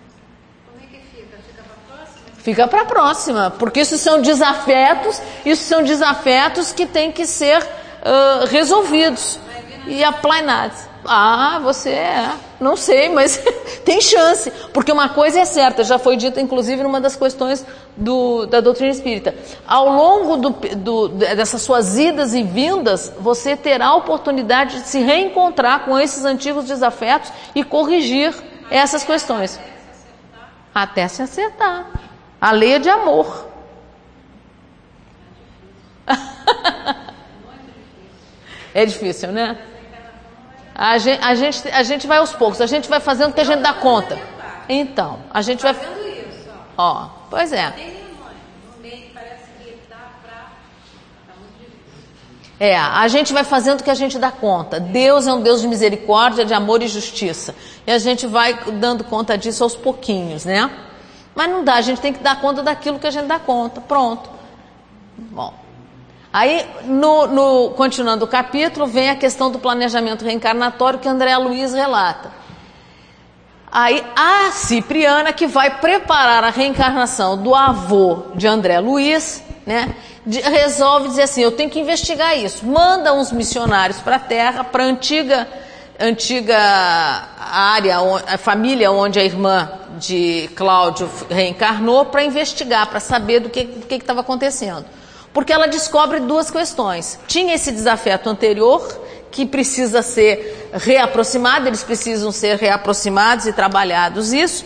como é que fica? Fica para próxima? Fica para a próxima, porque isso são desafetos, isso são desafetos que têm que ser uh, resolvidos e aplanados. Ah, você é. Não sei, mas tem chance. Porque uma coisa é certa, já foi dita inclusive numa das questões do, da doutrina espírita. Ao longo do, do, dessas suas idas e vindas, você terá a oportunidade de se reencontrar com esses antigos desafetos e corrigir essas questões. Até se acertar. A lei é de amor. é difícil, né? A gente, a, gente, a gente vai aos poucos, a gente vai fazendo o que a gente dá conta. Então, a gente vai. Ó, pois é. É, a gente vai fazendo o que a gente dá conta. Deus é um Deus de misericórdia, de amor e justiça. E a gente vai dando conta disso aos pouquinhos, né? Mas não dá, a gente tem que dar conta daquilo que a gente dá conta. Pronto. Bom. Aí, no, no, continuando o capítulo, vem a questão do planejamento reencarnatório que André Luiz relata. Aí, a Cipriana, que vai preparar a reencarnação do avô de André Luiz, né, resolve dizer assim: eu tenho que investigar isso. Manda uns missionários para a terra, para a antiga, antiga área, a família onde a irmã de Cláudio reencarnou, para investigar, para saber do que estava acontecendo. Porque ela descobre duas questões. Tinha esse desafeto anterior, que precisa ser reaproximado, eles precisam ser reaproximados e trabalhados isso.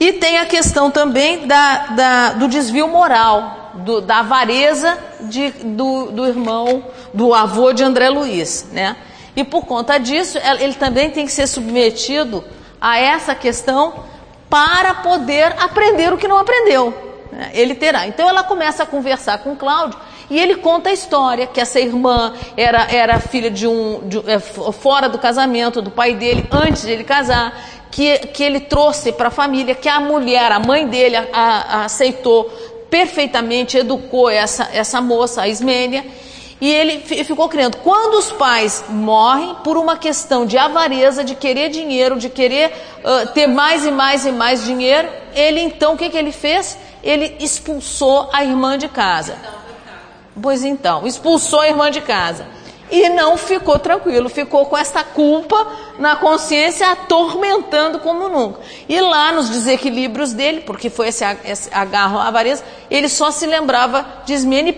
E tem a questão também da, da do desvio moral, do, da avareza de, do, do irmão, do avô de André Luiz, né? E por conta disso, ele também tem que ser submetido a essa questão para poder aprender o que não aprendeu. Né? Ele terá. Então ela começa a conversar com Cláudio e ele conta a história que essa irmã era, era filha de um, de, é, fora do casamento do pai dele antes de ele casar que, que ele trouxe para a família, que a mulher, a mãe dele, a, a, aceitou perfeitamente, educou essa, essa moça, a Ismênia, e ele ficou criando. Quando os pais morrem por uma questão de avareza, de querer dinheiro, de querer uh, ter mais e mais e mais dinheiro, ele então, o que, que ele fez? Ele expulsou a irmã de casa. Pois então, expulsou a irmã de casa e não ficou tranquilo, ficou com essa culpa na consciência atormentando como nunca. E lá nos desequilíbrios dele, porque foi esse, agarro à avareza, ele só se lembrava de Ismene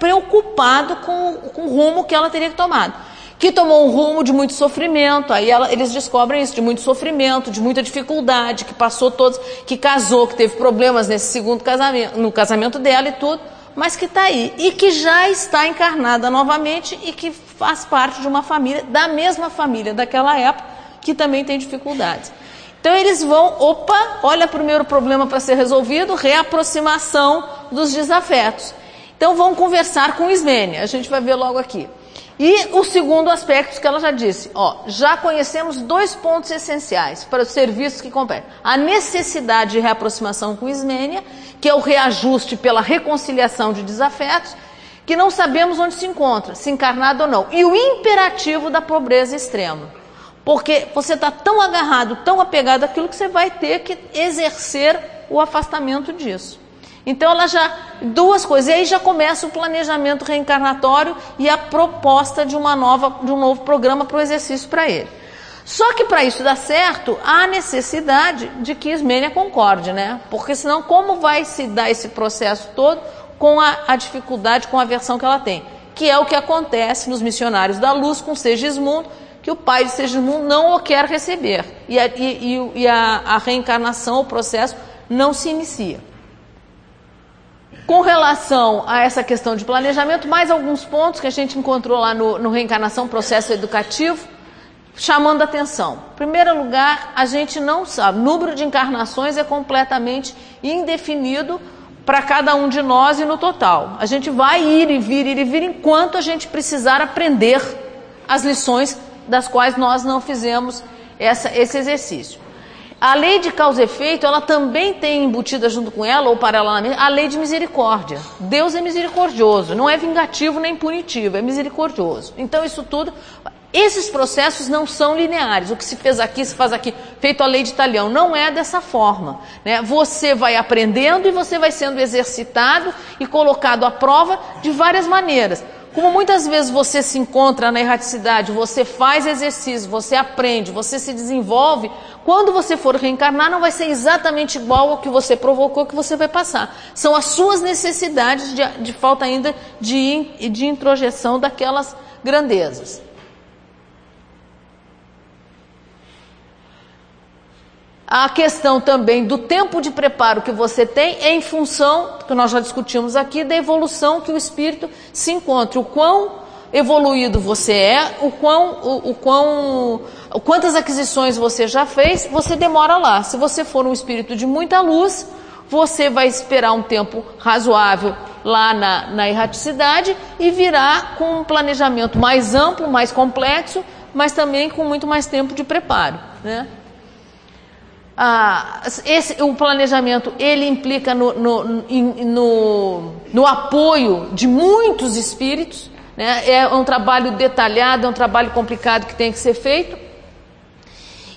preocupado com, com o rumo que ela teria tomado. Que tomou um rumo de muito sofrimento, aí ela, eles descobrem isso, de muito sofrimento, de muita dificuldade, que passou todos, que casou, que teve problemas nesse segundo casamento, no casamento dela e tudo mas que está aí e que já está encarnada novamente e que faz parte de uma família, da mesma família daquela época, que também tem dificuldades. Então eles vão, opa, olha primeiro problema para ser resolvido, reaproximação dos desafetos. Então vão conversar com Ismênia, a gente vai ver logo aqui. E o segundo aspecto que ela já disse, ó, já conhecemos dois pontos essenciais para os serviços que competem. A necessidade de reaproximação com Ismênia, que é o reajuste pela reconciliação de desafetos, que não sabemos onde se encontra, se encarnado ou não. E o imperativo da pobreza extrema. Porque você está tão agarrado, tão apegado àquilo que você vai ter que exercer o afastamento disso. Então ela já duas coisas, e aí já começa o planejamento reencarnatório e a proposta de uma nova de um novo programa para o exercício para ele. Só que para isso dar certo, há necessidade de que Ismênia concorde, né? Porque senão como vai se dar esse processo todo com a, a dificuldade, com a versão que ela tem? Que é o que acontece nos missionários da luz com Segismundo, que o pai de Segismundo não o quer receber. E a, e, e a, a reencarnação, o processo, não se inicia. Com relação a essa questão de planejamento, mais alguns pontos que a gente encontrou lá no, no Reencarnação Processo Educativo, chamando atenção. Em primeiro lugar, a gente não sabe, o número de encarnações é completamente indefinido para cada um de nós e no total. A gente vai ir e vir, ir e vir enquanto a gente precisar aprender as lições das quais nós não fizemos essa, esse exercício. A lei de causa e efeito, ela também tem embutida junto com ela, ou paralelamente, a lei de misericórdia. Deus é misericordioso, não é vingativo nem punitivo, é misericordioso. Então, isso tudo, esses processos não são lineares. O que se fez aqui, se faz aqui, feito a lei de Italião, não é dessa forma. Né? Você vai aprendendo e você vai sendo exercitado e colocado à prova de várias maneiras. Como muitas vezes você se encontra na erraticidade, você faz exercício, você aprende, você se desenvolve, quando você for reencarnar não vai ser exatamente igual ao que você provocou que você vai passar. São as suas necessidades de, de falta ainda de, de introjeção daquelas grandezas. A questão também do tempo de preparo que você tem em função, que nós já discutimos aqui, da evolução que o espírito se encontra. O quão evoluído você é, o quão, o, o quão, quantas aquisições você já fez, você demora lá. Se você for um espírito de muita luz, você vai esperar um tempo razoável lá na, na erraticidade e virá com um planejamento mais amplo, mais complexo, mas também com muito mais tempo de preparo. Né? Ah, esse, o planejamento ele implica no, no, no, no, apoio de muitos espíritos, né? é um trabalho detalhado, é um trabalho complicado que tem que ser feito.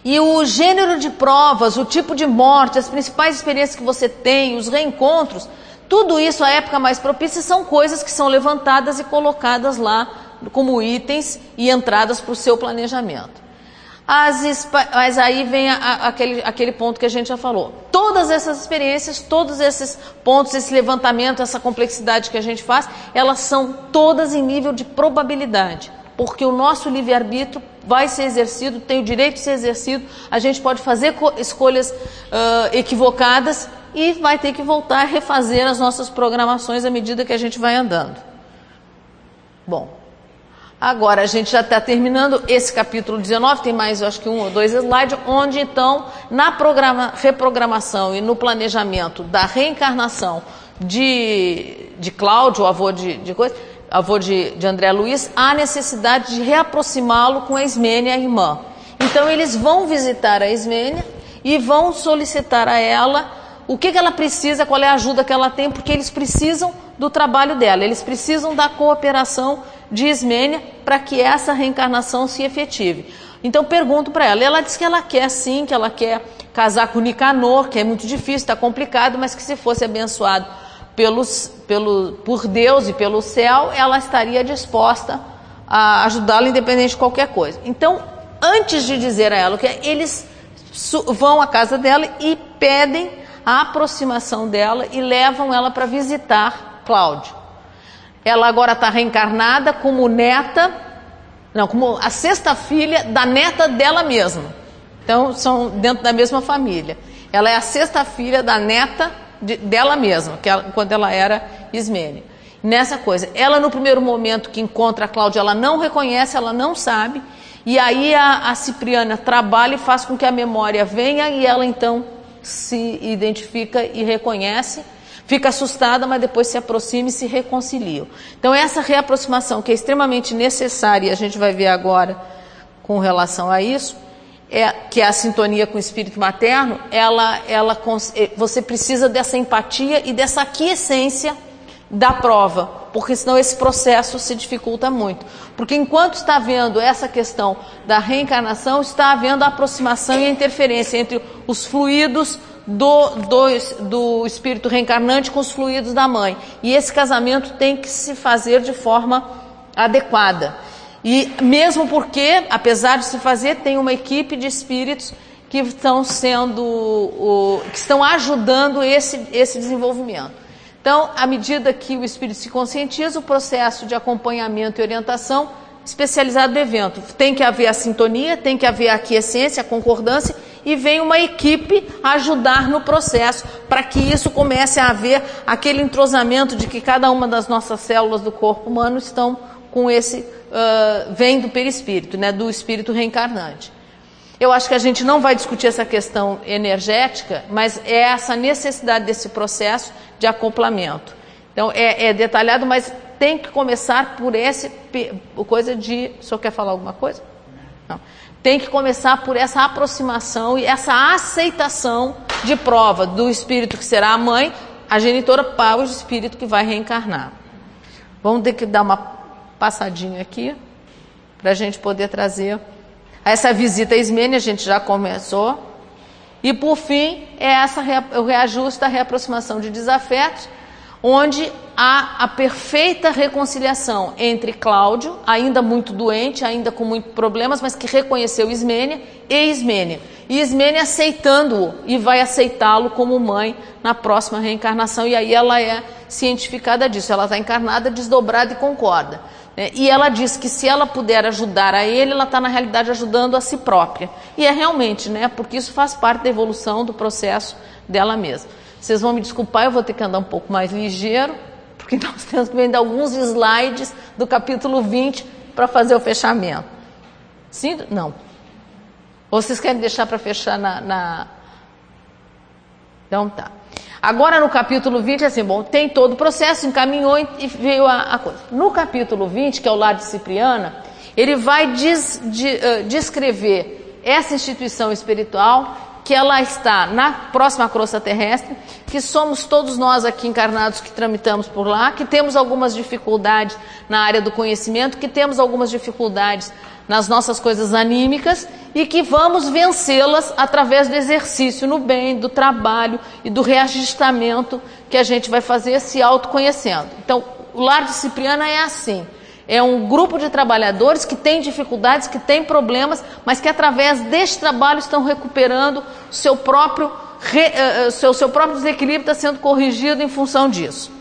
E o gênero de provas, o tipo de morte, as principais experiências que você tem, os reencontros, Tudo isso, a época mais propícia, são coisas que são levantadas e colocadas lá como itens e entradas para o seu planejamento. As, mas aí vem a, aquele, aquele ponto que a gente já falou. Todas essas experiências, todos esses pontos, esse levantamento, essa complexidade que a gente faz, elas são todas em nível de probabilidade. Porque o nosso livre-arbítrio vai ser exercido, tem o direito de ser exercido, a gente pode fazer escolhas uh, equivocadas e vai ter que voltar a refazer as nossas programações à medida que a gente vai andando. Bom, Agora, a gente já está terminando esse capítulo 19, tem mais, eu acho que um ou dois slides, onde então, na programa, reprogramação e no planejamento da reencarnação de, de Cláudio, avô de, de coisa, avô de, de André Luiz, há necessidade de reaproximá-lo com a Ismênia, a irmã. Então, eles vão visitar a Ismênia e vão solicitar a ela o que, que ela precisa, qual é a ajuda que ela tem, porque eles precisam do trabalho dela, eles precisam da cooperação de Ismênia para que essa reencarnação se efetive. Então pergunto para ela, ela diz que ela quer sim, que ela quer casar com Nicanor, que é muito difícil, está complicado, mas que se fosse abençoado pelos, pelo, por Deus e pelo céu, ela estaria disposta a ajudá-la independente de qualquer coisa. Então, antes de dizer a ela o que é, eles vão à casa dela e pedem a aproximação dela e levam ela para visitar Cláudio. Ela agora está reencarnada como neta, não, como a sexta filha da neta dela mesma. Então, são dentro da mesma família. Ela é a sexta filha da neta de, dela mesma, que ela, quando ela era Ismênia. Nessa coisa, ela no primeiro momento que encontra a Cláudia, ela não reconhece, ela não sabe, e aí a, a Cipriana trabalha e faz com que a memória venha e ela então se identifica e reconhece Fica assustada, mas depois se aproxima e se reconcilia. Então, essa reaproximação que é extremamente necessária, e a gente vai ver agora com relação a isso, é, que é a sintonia com o espírito materno, ela, ela, eh, você precisa dessa empatia e dessa aquiescência da prova, porque senão esse processo se dificulta muito. Porque enquanto está havendo essa questão da reencarnação, está havendo a aproximação e a interferência entre os fluidos do, do, do espírito reencarnante com os fluidos da mãe. E esse casamento tem que se fazer de forma adequada. E mesmo porque, apesar de se fazer, tem uma equipe de espíritos que estão sendo, que estão ajudando esse, esse desenvolvimento. Então, à medida que o espírito se conscientiza, o processo de acompanhamento e orientação especializado do evento. Tem que haver a sintonia, tem que haver a aquiescência, a concordância e vem uma equipe ajudar no processo para que isso comece a haver aquele entrosamento de que cada uma das nossas células do corpo humano estão com esse uh, vem do perispírito, né, do espírito reencarnante. Eu acho que a gente não vai discutir essa questão energética, mas é essa necessidade desse processo de acoplamento. Então é, é detalhado, mas tem que começar por esse coisa de. O senhor quer falar alguma coisa? Não tem que começar por essa aproximação e essa aceitação de prova do espírito que será a mãe, a genitora, para o espírito que vai reencarnar. Vamos ter que dar uma passadinha aqui para a gente poder trazer essa visita a Ismênia, a gente já começou. E por fim, é essa o reajuste da reaproximação de desafetos onde há a perfeita reconciliação entre Cláudio, ainda muito doente, ainda com muitos problemas, mas que reconheceu Ismênia, e Ismênia. E Ismênia aceitando-o e vai aceitá-lo como mãe na próxima reencarnação, e aí ela é cientificada disso, ela está encarnada, desdobrada e concorda. Né? E ela diz que se ela puder ajudar a ele, ela está na realidade ajudando a si própria. E é realmente, né? Porque isso faz parte da evolução do processo dela mesma. Vocês vão me desculpar, eu vou ter que andar um pouco mais ligeiro, porque nós temos que vender alguns slides do capítulo 20 para fazer o fechamento. Sim? Não. Ou vocês querem deixar para fechar na, na. Então tá. Agora no capítulo 20, assim, bom, tem todo o processo, encaminhou e veio a, a coisa. No capítulo 20, que é o lar de Cipriana, ele vai des, de, uh, descrever essa instituição espiritual que ela está na próxima crosta terrestre, que somos todos nós aqui encarnados que tramitamos por lá, que temos algumas dificuldades na área do conhecimento, que temos algumas dificuldades nas nossas coisas anímicas e que vamos vencê-las através do exercício no bem, do trabalho e do reajustamento que a gente vai fazer se autoconhecendo. Então, o lar de Cipriana é assim. É um grupo de trabalhadores que tem dificuldades, que tem problemas, mas que através deste trabalho estão recuperando seu próprio, uh, seu, seu próprio desequilíbrio está sendo corrigido em função disso.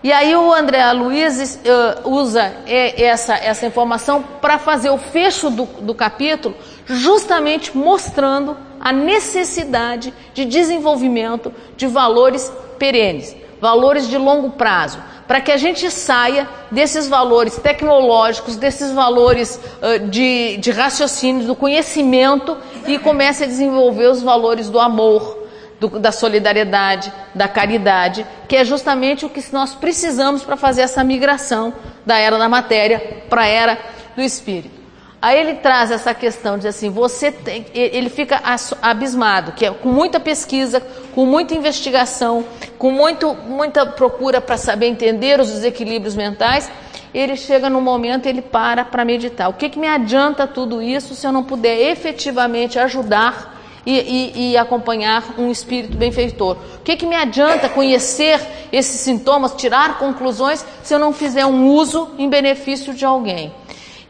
E aí o André Luiz uh, usa essa, essa informação para fazer o fecho do, do capítulo, justamente mostrando a necessidade de desenvolvimento de valores perenes, valores de longo prazo, para que a gente saia desses valores tecnológicos, desses valores uh, de, de raciocínio, do conhecimento e comece a desenvolver os valores do amor, do, da solidariedade, da caridade, que é justamente o que nós precisamos para fazer essa migração da era da matéria para a era do espírito. Aí ele traz essa questão de assim, você tem, ele fica abismado, que é com muita pesquisa, com muita investigação, com muito, muita procura para saber entender os desequilíbrios mentais, ele chega no momento ele para para meditar. O que, que me adianta tudo isso se eu não puder efetivamente ajudar e, e, e, acompanhar um espírito benfeitor. O que, que me adianta conhecer esses sintomas, tirar conclusões, se eu não fizer um uso em benefício de alguém?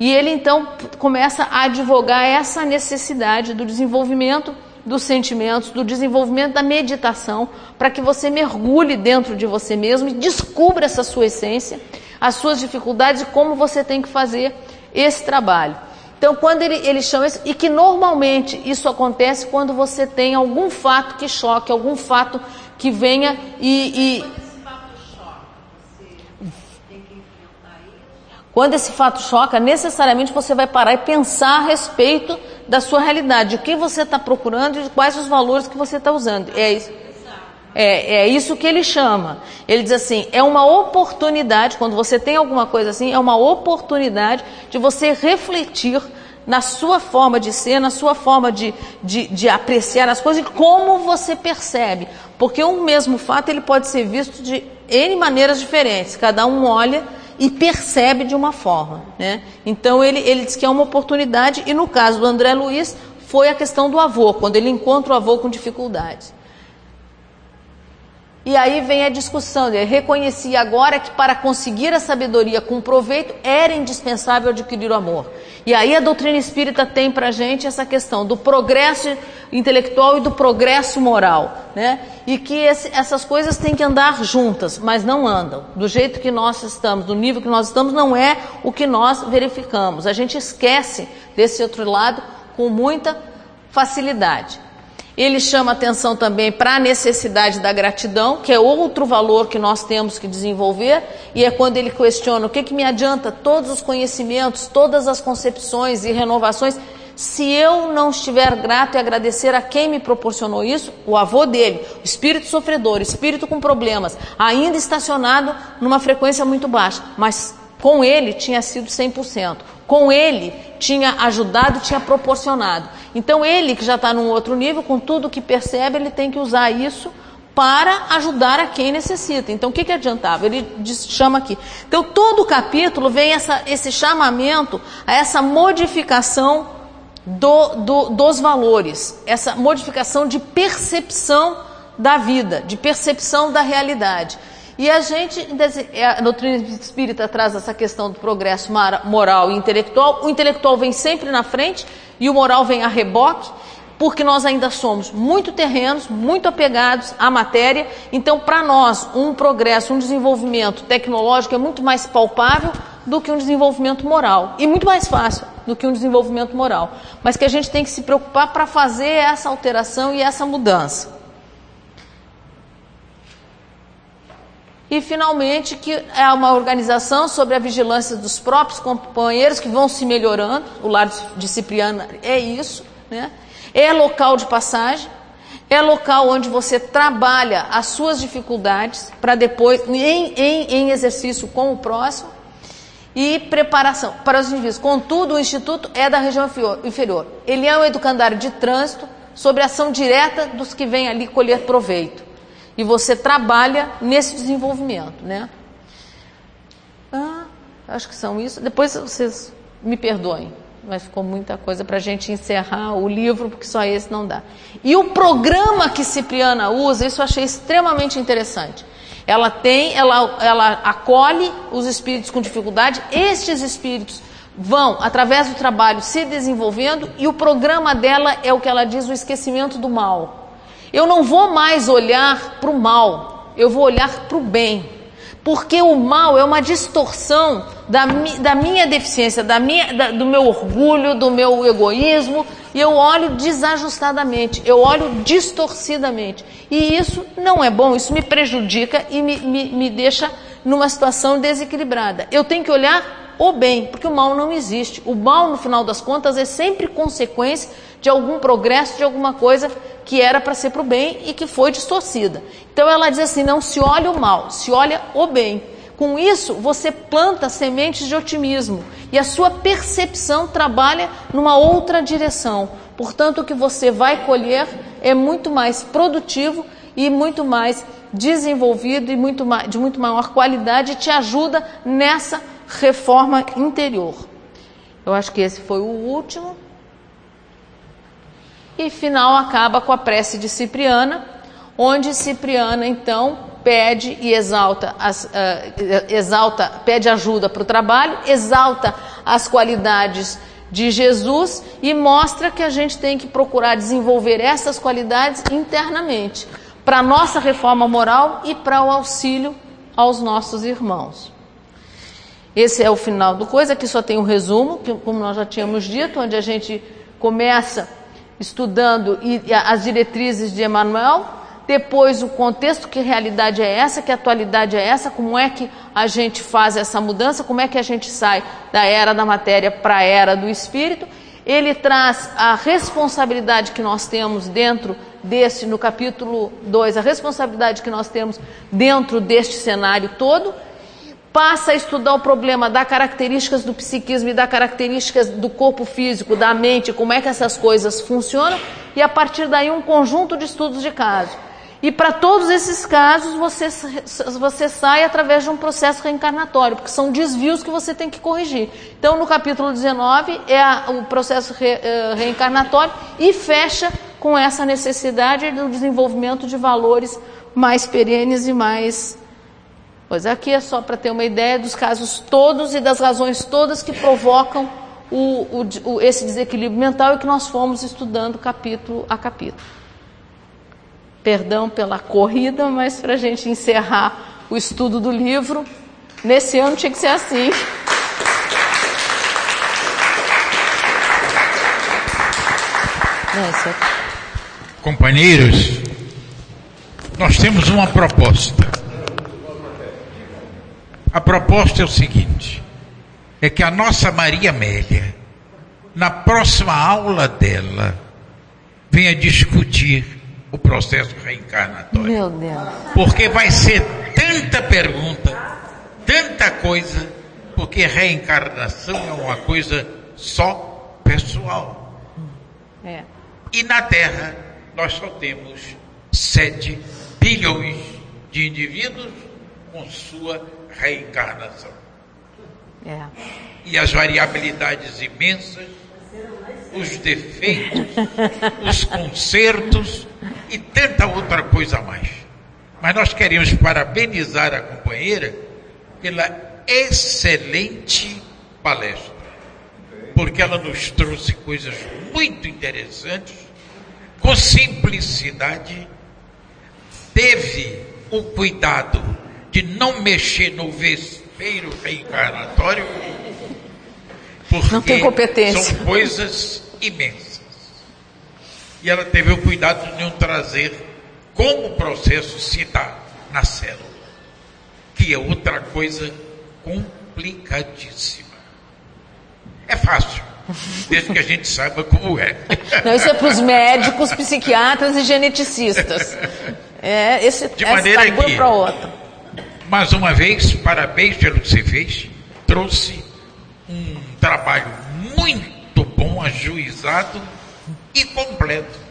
E ele então começa a advogar essa necessidade do desenvolvimento dos sentimentos, do desenvolvimento da meditação, para que você mergulhe dentro de você mesmo e descubra essa sua essência, as suas dificuldades e como você tem que fazer esse trabalho. Então, quando ele, ele chama isso, e que normalmente isso acontece quando você tem algum fato que choque, algum fato que venha e. e... Quando esse fato choca, necessariamente você vai parar e pensar a respeito da sua realidade, o que você está procurando e quais os valores que você está usando. É isso. É, é isso que ele chama. Ele diz assim: é uma oportunidade, quando você tem alguma coisa assim, é uma oportunidade de você refletir na sua forma de ser, na sua forma de, de, de, apreciar as coisas e como você percebe. Porque um mesmo fato ele pode ser visto de N maneiras diferentes. Cada um olha e percebe de uma forma. Né? Então ele, ele diz que é uma oportunidade, e no caso do André Luiz, foi a questão do avô, quando ele encontra o avô com dificuldades. E aí vem a discussão. Ele reconhecia agora que para conseguir a sabedoria com proveito era indispensável adquirir o amor. E aí a doutrina espírita tem para gente essa questão do progresso intelectual e do progresso moral, né? E que esse, essas coisas têm que andar juntas, mas não andam. Do jeito que nós estamos, do nível que nós estamos, não é o que nós verificamos. A gente esquece desse outro lado com muita facilidade. Ele chama atenção também para a necessidade da gratidão, que é outro valor que nós temos que desenvolver, e é quando ele questiona o que, que me adianta todos os conhecimentos, todas as concepções e renovações, se eu não estiver grato e agradecer a quem me proporcionou isso, o avô dele, o espírito sofredor, espírito com problemas, ainda estacionado numa frequência muito baixa, mas com ele tinha sido 100%. Com ele tinha ajudado, tinha proporcionado. Então ele que já está num outro nível, com tudo que percebe, ele tem que usar isso para ajudar a quem necessita. Então o que, que adiantava? Ele diz, chama aqui. Então todo o capítulo vem essa, esse chamamento a essa modificação do, do, dos valores, essa modificação de percepção da vida, de percepção da realidade. E a gente, é, a doutrina espírita traz essa questão do progresso moral e intelectual. O intelectual vem sempre na frente e o moral vem a reboque, porque nós ainda somos muito terrenos, muito apegados à matéria. Então, para nós, um progresso, um desenvolvimento tecnológico é muito mais palpável do que um desenvolvimento moral e muito mais fácil do que um desenvolvimento moral. Mas que a gente tem que se preocupar para fazer essa alteração e essa mudança. E, finalmente, que é uma organização sobre a vigilância dos próprios companheiros que vão se melhorando. O lar de Cipriano é isso. Né? É local de passagem, é local onde você trabalha as suas dificuldades para depois, em, em, em, exercício com o próximo, e preparação para os indivíduos. Contudo, o Instituto é da região inferior. Ele é um educandário de trânsito sobre ação direta dos que vêm ali colher proveito e você trabalha nesse desenvolvimento, né? Ah, acho que são isso. Depois vocês me perdoem, mas ficou muita coisa para a gente encerrar o livro, porque só esse não dá. E o programa que Cipriana usa, isso eu achei extremamente interessante. Ela tem, ela, ela acolhe os espíritos com dificuldade, estes espíritos vão, através do trabalho, se desenvolvendo e o programa dela é o que ela diz, o esquecimento do mal. Eu não vou mais olhar para o mal, eu vou olhar para o bem. Porque o mal é uma distorção da, da minha deficiência, da minha, da, do meu orgulho, do meu egoísmo, e eu olho desajustadamente, eu olho distorcidamente. E isso não é bom, isso me prejudica e me, me, me deixa numa situação desequilibrada. Eu tenho que olhar o bem, porque o mal não existe. O mal, no final das contas, é sempre consequência de algum progresso, de alguma coisa que era para ser para o bem e que foi distorcida. Então ela diz assim: não se olha o mal, se olha o bem. Com isso, você planta sementes de otimismo e a sua percepção trabalha numa outra direção. Portanto, o que você vai colher é muito mais produtivo e muito mais desenvolvido e muito de muito maior qualidade e te ajuda nessa reforma interior. Eu acho que esse foi o último. E final acaba com a prece de Cipriana, onde Cipriana então pede e exalta, as, uh, exalta pede ajuda para o trabalho, exalta as qualidades de Jesus e mostra que a gente tem que procurar desenvolver essas qualidades internamente para a nossa reforma moral e para o auxílio aos nossos irmãos. Esse é o final do coisa, aqui só tem um resumo, como nós já tínhamos dito, onde a gente começa estudando as diretrizes de Emmanuel, depois o contexto, que realidade é essa, que atualidade é essa, como é que a gente faz essa mudança, como é que a gente sai da era da matéria para a era do espírito. Ele traz a responsabilidade que nós temos dentro deste, no capítulo 2, a responsabilidade que nós temos dentro deste cenário todo passa a estudar o problema das características do psiquismo e das características do corpo físico, da mente, como é que essas coisas funcionam, e a partir daí um conjunto de estudos de caso. E para todos esses casos você, você sai através de um processo reencarnatório, porque são desvios que você tem que corrigir. Então, no capítulo 19 é a, o processo re, uh, reencarnatório e fecha com essa necessidade do desenvolvimento de valores mais perenes e mais Pois aqui é só para ter uma ideia dos casos todos e das razões todas que provocam o, o, o, esse desequilíbrio mental e que nós fomos estudando capítulo a capítulo. Perdão pela corrida, mas para a gente encerrar o estudo do livro, nesse ano tinha que ser assim. Companheiros, nós temos uma proposta. A proposta é o seguinte: é que a nossa Maria Amélia, na próxima aula dela, venha discutir o processo reencarnatório. Meu Deus. Porque vai ser tanta pergunta, tanta coisa, porque reencarnação é uma coisa só pessoal. É. E na Terra nós só temos 7 bilhões de indivíduos com sua reencarnação. É. E as variabilidades imensas, os defeitos, os consertos e tanta outra coisa mais. Mas nós queremos parabenizar a companheira pela excelente palestra, porque ela nos trouxe coisas muito interessantes, com simplicidade, teve o cuidado de não mexer no vespeiro reencarnatório, porque não tem competência. são coisas imensas. E ela teve o cuidado de não trazer como o processo se dá na célula, que é outra coisa complicadíssima. É fácil, desde que a gente saiba como é. Não, isso é para os médicos, psiquiatras e geneticistas. É, esse, de maneira tá que, para outra. Mais uma vez, parabéns pelo que você fez. Trouxe um trabalho muito bom, ajuizado e completo.